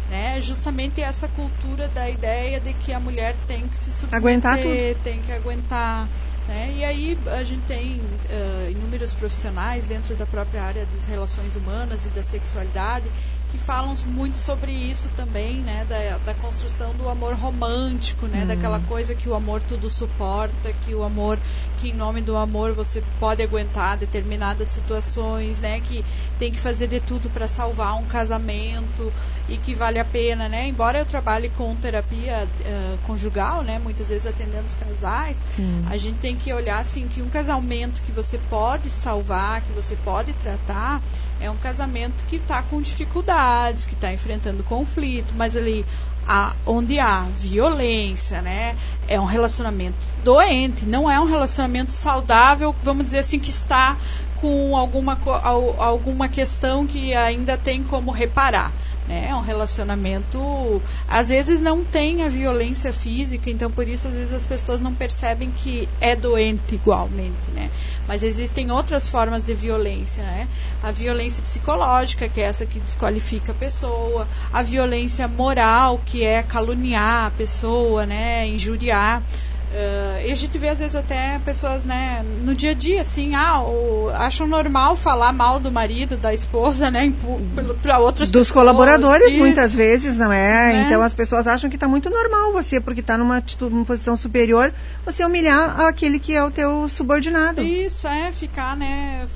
né? Justamente essa cultura da ideia de que a mulher tem que se submeter, aguentar tudo. tem que aguentar. Né? E aí a gente tem uh, inúmeros profissionais dentro da própria área das relações humanas e da sexualidade que falam muito sobre isso também, né, da, da construção do amor romântico, né, hum. daquela coisa que o amor tudo suporta, que o amor que em nome do amor você pode aguentar determinadas situações, né? Que tem que fazer de tudo para salvar um casamento e que vale a pena, né? Embora eu trabalhe com terapia uh, conjugal, né? Muitas vezes atendendo os casais, Sim. a gente tem que olhar assim que um casamento que você pode salvar, que você pode tratar, é um casamento que está com dificuldades, que está enfrentando conflito, mas ali a, onde há violência, né? É um relacionamento doente, não é um relacionamento saudável, vamos dizer assim, que está com alguma, alguma questão que ainda tem como reparar. Né? É um relacionamento. Às vezes não tem a violência física, então por isso às vezes as pessoas não percebem que é doente igualmente. Né? Mas existem outras formas de violência. Né? A violência psicológica, que é essa que desqualifica a pessoa, a violência moral, que é caluniar a pessoa, né? injuriar. Uh, e a gente vê às vezes até pessoas, né, no dia a dia, assim, ah, o, acham normal falar mal do marido, da esposa, né, para outras Dos pessoas, colaboradores, isso. muitas vezes, não é? Né? Então as pessoas acham que está muito normal você, porque está numa, numa posição superior, você humilhar aquele que é o teu subordinado. Isso, é, ficar, né,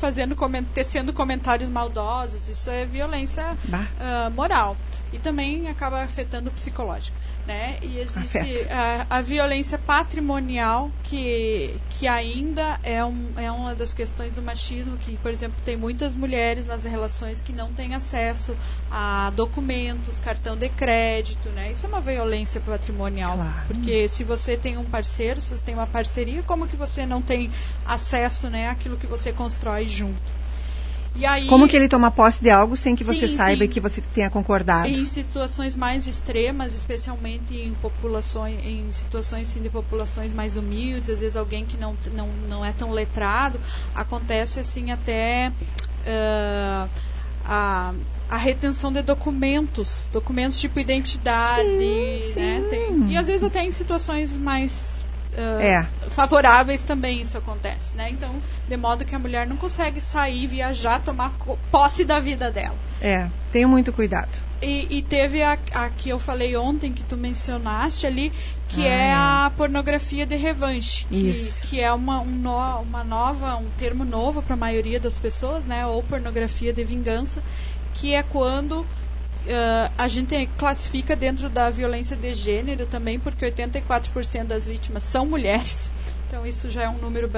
fazendo, tecendo comentários maldosos, isso é violência uh, moral. E também acaba afetando o psicológico né? E existe a, a, violência patrimonial que, que ainda é, um, é uma das questões do machismo que, por exemplo, tem muitas mulheres nas relações que não têm acesso a documentos, cartão de crédito, né? Isso é uma violência patrimonial, claro. porque se você tem um parceiro, se você tem uma parceria, como que você não tem acesso, né, àquilo que você constrói junto? Aí, Como que ele toma posse de algo sem que sim, você saiba sim. que você tenha concordado? Em situações mais extremas, especialmente em populações, em situações assim, de populações mais humildes, às vezes alguém que não, não, não é tão letrado, acontece assim até uh, a a retenção de documentos, documentos tipo identidade, sim, né? Tem, e às vezes até em situações mais uh, é. favoráveis também isso acontece, né? Então, de modo que a mulher não consegue sair, viajar, tomar posse da vida dela. É, tenho muito cuidado. E, e teve a, a, que eu falei ontem, que tu mencionaste ali, que ah, é, é a pornografia de revanche. Que, que é uma, um no, uma nova, um termo novo para a maioria das pessoas, né? Ou pornografia de vingança, que é quando Uh, a gente classifica dentro da violência de gênero também, porque 84% das vítimas são mulheres. Então isso já é um número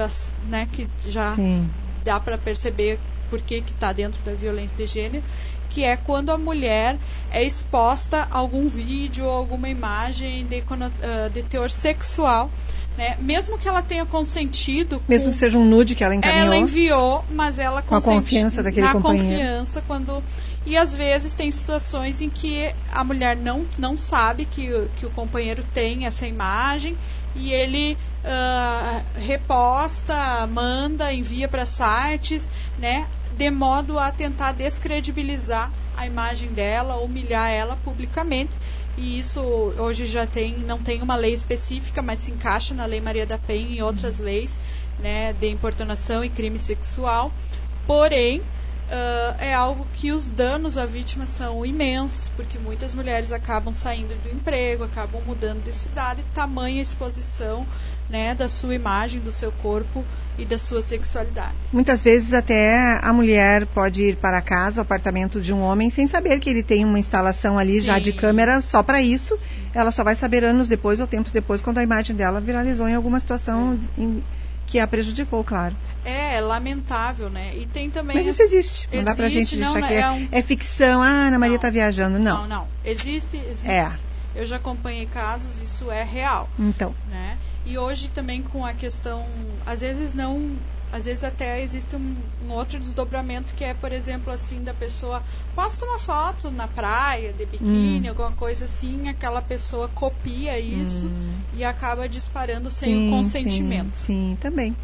né, que já Sim. dá para perceber por que está dentro da violência de gênero, que é quando a mulher é exposta a algum vídeo ou alguma imagem de, uh, de teor sexual. Né? Mesmo que ela tenha consentido. Mesmo com, que seja um nude que ela encaminhou. Ela enviou, mas ela com a confiança daquele na companheiro. confiança quando e às vezes tem situações em que a mulher não, não sabe que, que o companheiro tem essa imagem e ele uh, reposta, manda, envia para sites, né, de modo a tentar descredibilizar a imagem dela, humilhar ela publicamente. E isso hoje já tem, não tem uma lei específica, mas se encaixa na Lei Maria da Penha e outras leis né, de importunação e crime sexual. Porém, uh, é algo que os danos à vítima são imensos, porque muitas mulheres acabam saindo do emprego, acabam mudando de cidade, tamanha exposição né, da sua imagem, do seu corpo e da sua sexualidade. Muitas vezes até a mulher pode ir para casa, o apartamento de um homem, sem saber que ele tem uma instalação ali Sim. já de câmera só para isso. Sim. Ela só vai saber anos depois ou tempos depois, quando a imagem dela viralizou em alguma situação é. em, que a prejudicou, claro. É, é, lamentável, né? E tem também. Mas isso existe. Não existe, dá pra gente não, que é, é, um... é, ficção. Ah, Ana Maria está viajando. Não. Não, não. Existe, existe. É. Eu já acompanhei casos, isso é real. Então. Né? E hoje também com a questão. Às vezes não. Às vezes até existe um, um outro desdobramento que é, por exemplo, assim, da pessoa posta uma foto na praia, de biquíni, hum. alguma coisa assim, aquela pessoa copia isso hum. e acaba disparando sem sim, o consentimento. Sim, sim, também.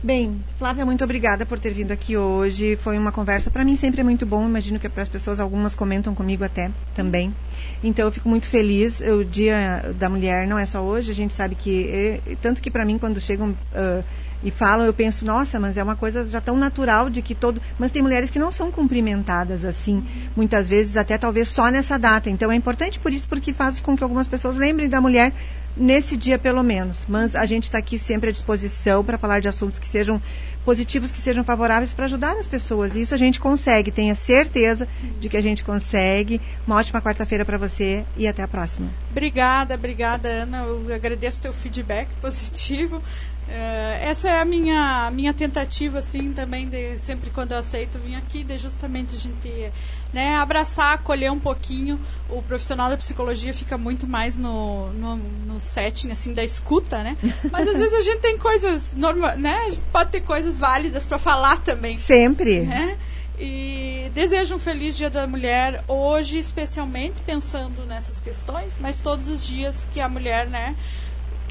Bem, Flávia, muito obrigada por ter vindo aqui hoje. Foi uma conversa, para mim sempre é muito bom. Imagino que para as pessoas, algumas comentam comigo até também. Então eu fico muito feliz. O Dia da Mulher não é só hoje, a gente sabe que, tanto que para mim, quando chegam uh, e falam, eu penso, nossa, mas é uma coisa já tão natural de que todo. Mas tem mulheres que não são cumprimentadas assim, muitas vezes até talvez só nessa data. Então é importante por isso, porque faz com que algumas pessoas lembrem da mulher nesse dia pelo menos. Mas a gente está aqui sempre à disposição para falar de assuntos que sejam positivos, que sejam favoráveis para ajudar as pessoas. E isso a gente consegue, tenha certeza de que a gente consegue. Uma ótima quarta-feira para você e até a próxima. Obrigada, obrigada, Ana. Eu agradeço teu feedback positivo. Uh, essa é a minha, minha tentativa, assim, também, de, sempre quando eu aceito vir aqui, de justamente a gente né, abraçar, acolher um pouquinho. O profissional da psicologia fica muito mais no, no, no setting, assim, da escuta, né? Mas às vezes a gente tem coisas, norma, né? A gente pode ter coisas válidas para falar também. Sempre. Né? E desejo um feliz Dia da Mulher hoje, especialmente pensando nessas questões, mas todos os dias que a mulher, né?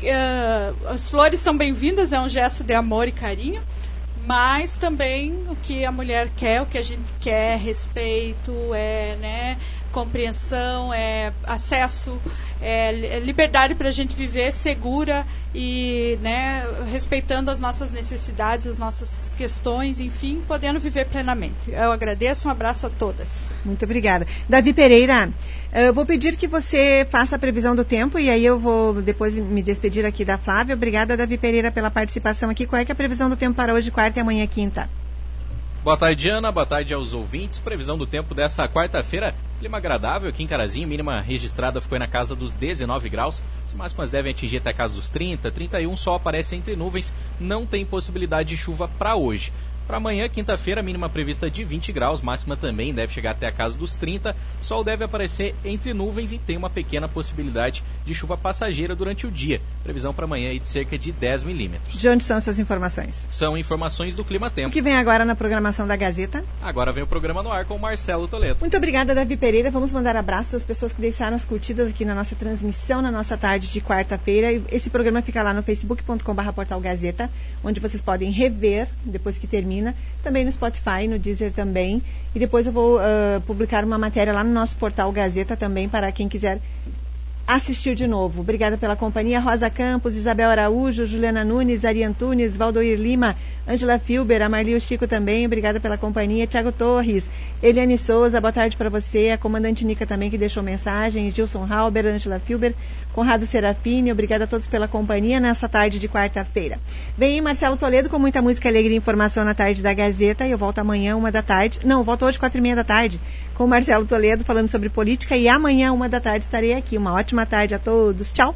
Uh, as flores são bem-vindas, é um gesto de amor e carinho, mas também o que a mulher quer, o que a gente quer, respeito, é, né, compreensão, é acesso, é, liberdade para a gente viver segura e né, respeitando as nossas necessidades, as nossas questões, enfim, podendo viver plenamente. Eu agradeço, um abraço a todas. Muito obrigada. Davi Pereira, eu vou pedir que você faça a previsão do tempo e aí eu vou depois me despedir aqui da Flávia. Obrigada, Davi Pereira, pela participação aqui. Qual é, é a previsão do tempo para hoje, quarta e amanhã, quinta? Boa tarde, Ana. Boa tarde aos ouvintes. Previsão do tempo dessa quarta-feira. Clima agradável aqui em Carazinho. Mínima registrada ficou na casa dos 19 graus. As máximas devem atingir até a casa dos 30, 31. Sol aparece entre nuvens. Não tem possibilidade de chuva para hoje. Para amanhã, quinta-feira, mínima prevista de 20 graus, máxima também deve chegar até a casa dos 30. Sol deve aparecer entre nuvens e tem uma pequena possibilidade de chuva passageira durante o dia. Previsão para amanhã é de cerca de 10 milímetros. De onde são essas informações? São informações do Clima Tempo. O que vem agora na programação da Gazeta? Agora vem o programa no ar com o Marcelo Toledo. Muito obrigada, Davi Pereira. Vamos mandar abraços às pessoas que deixaram as curtidas aqui na nossa transmissão, na nossa tarde de quarta-feira. Esse programa fica lá no facebook.com.br portal Gazeta, onde vocês podem rever depois que termina também no Spotify, no Deezer também. E depois eu vou uh, publicar uma matéria lá no nosso portal Gazeta também para quem quiser assistir de novo. Obrigada pela companhia. Rosa Campos, Isabel Araújo, Juliana Nunes, Ari Antunes, Valdoir Lima, Angela Filber, a Marli Chico também. Obrigada pela companhia. Tiago Torres, Eliane Souza, boa tarde para você. A comandante Nica também que deixou mensagem. Gilson Halber, Angela Filber, Conrado Serafini. Obrigada a todos pela companhia nessa tarde de quarta-feira. Vem aí Marcelo Toledo com muita música alegre e informação na tarde da Gazeta. Eu volto amanhã, uma da tarde. Não, volto hoje, quatro e meia da tarde com Marcelo Toledo falando sobre política e amanhã, uma da tarde, estarei aqui. Uma ótima tarde a todos. Tchau!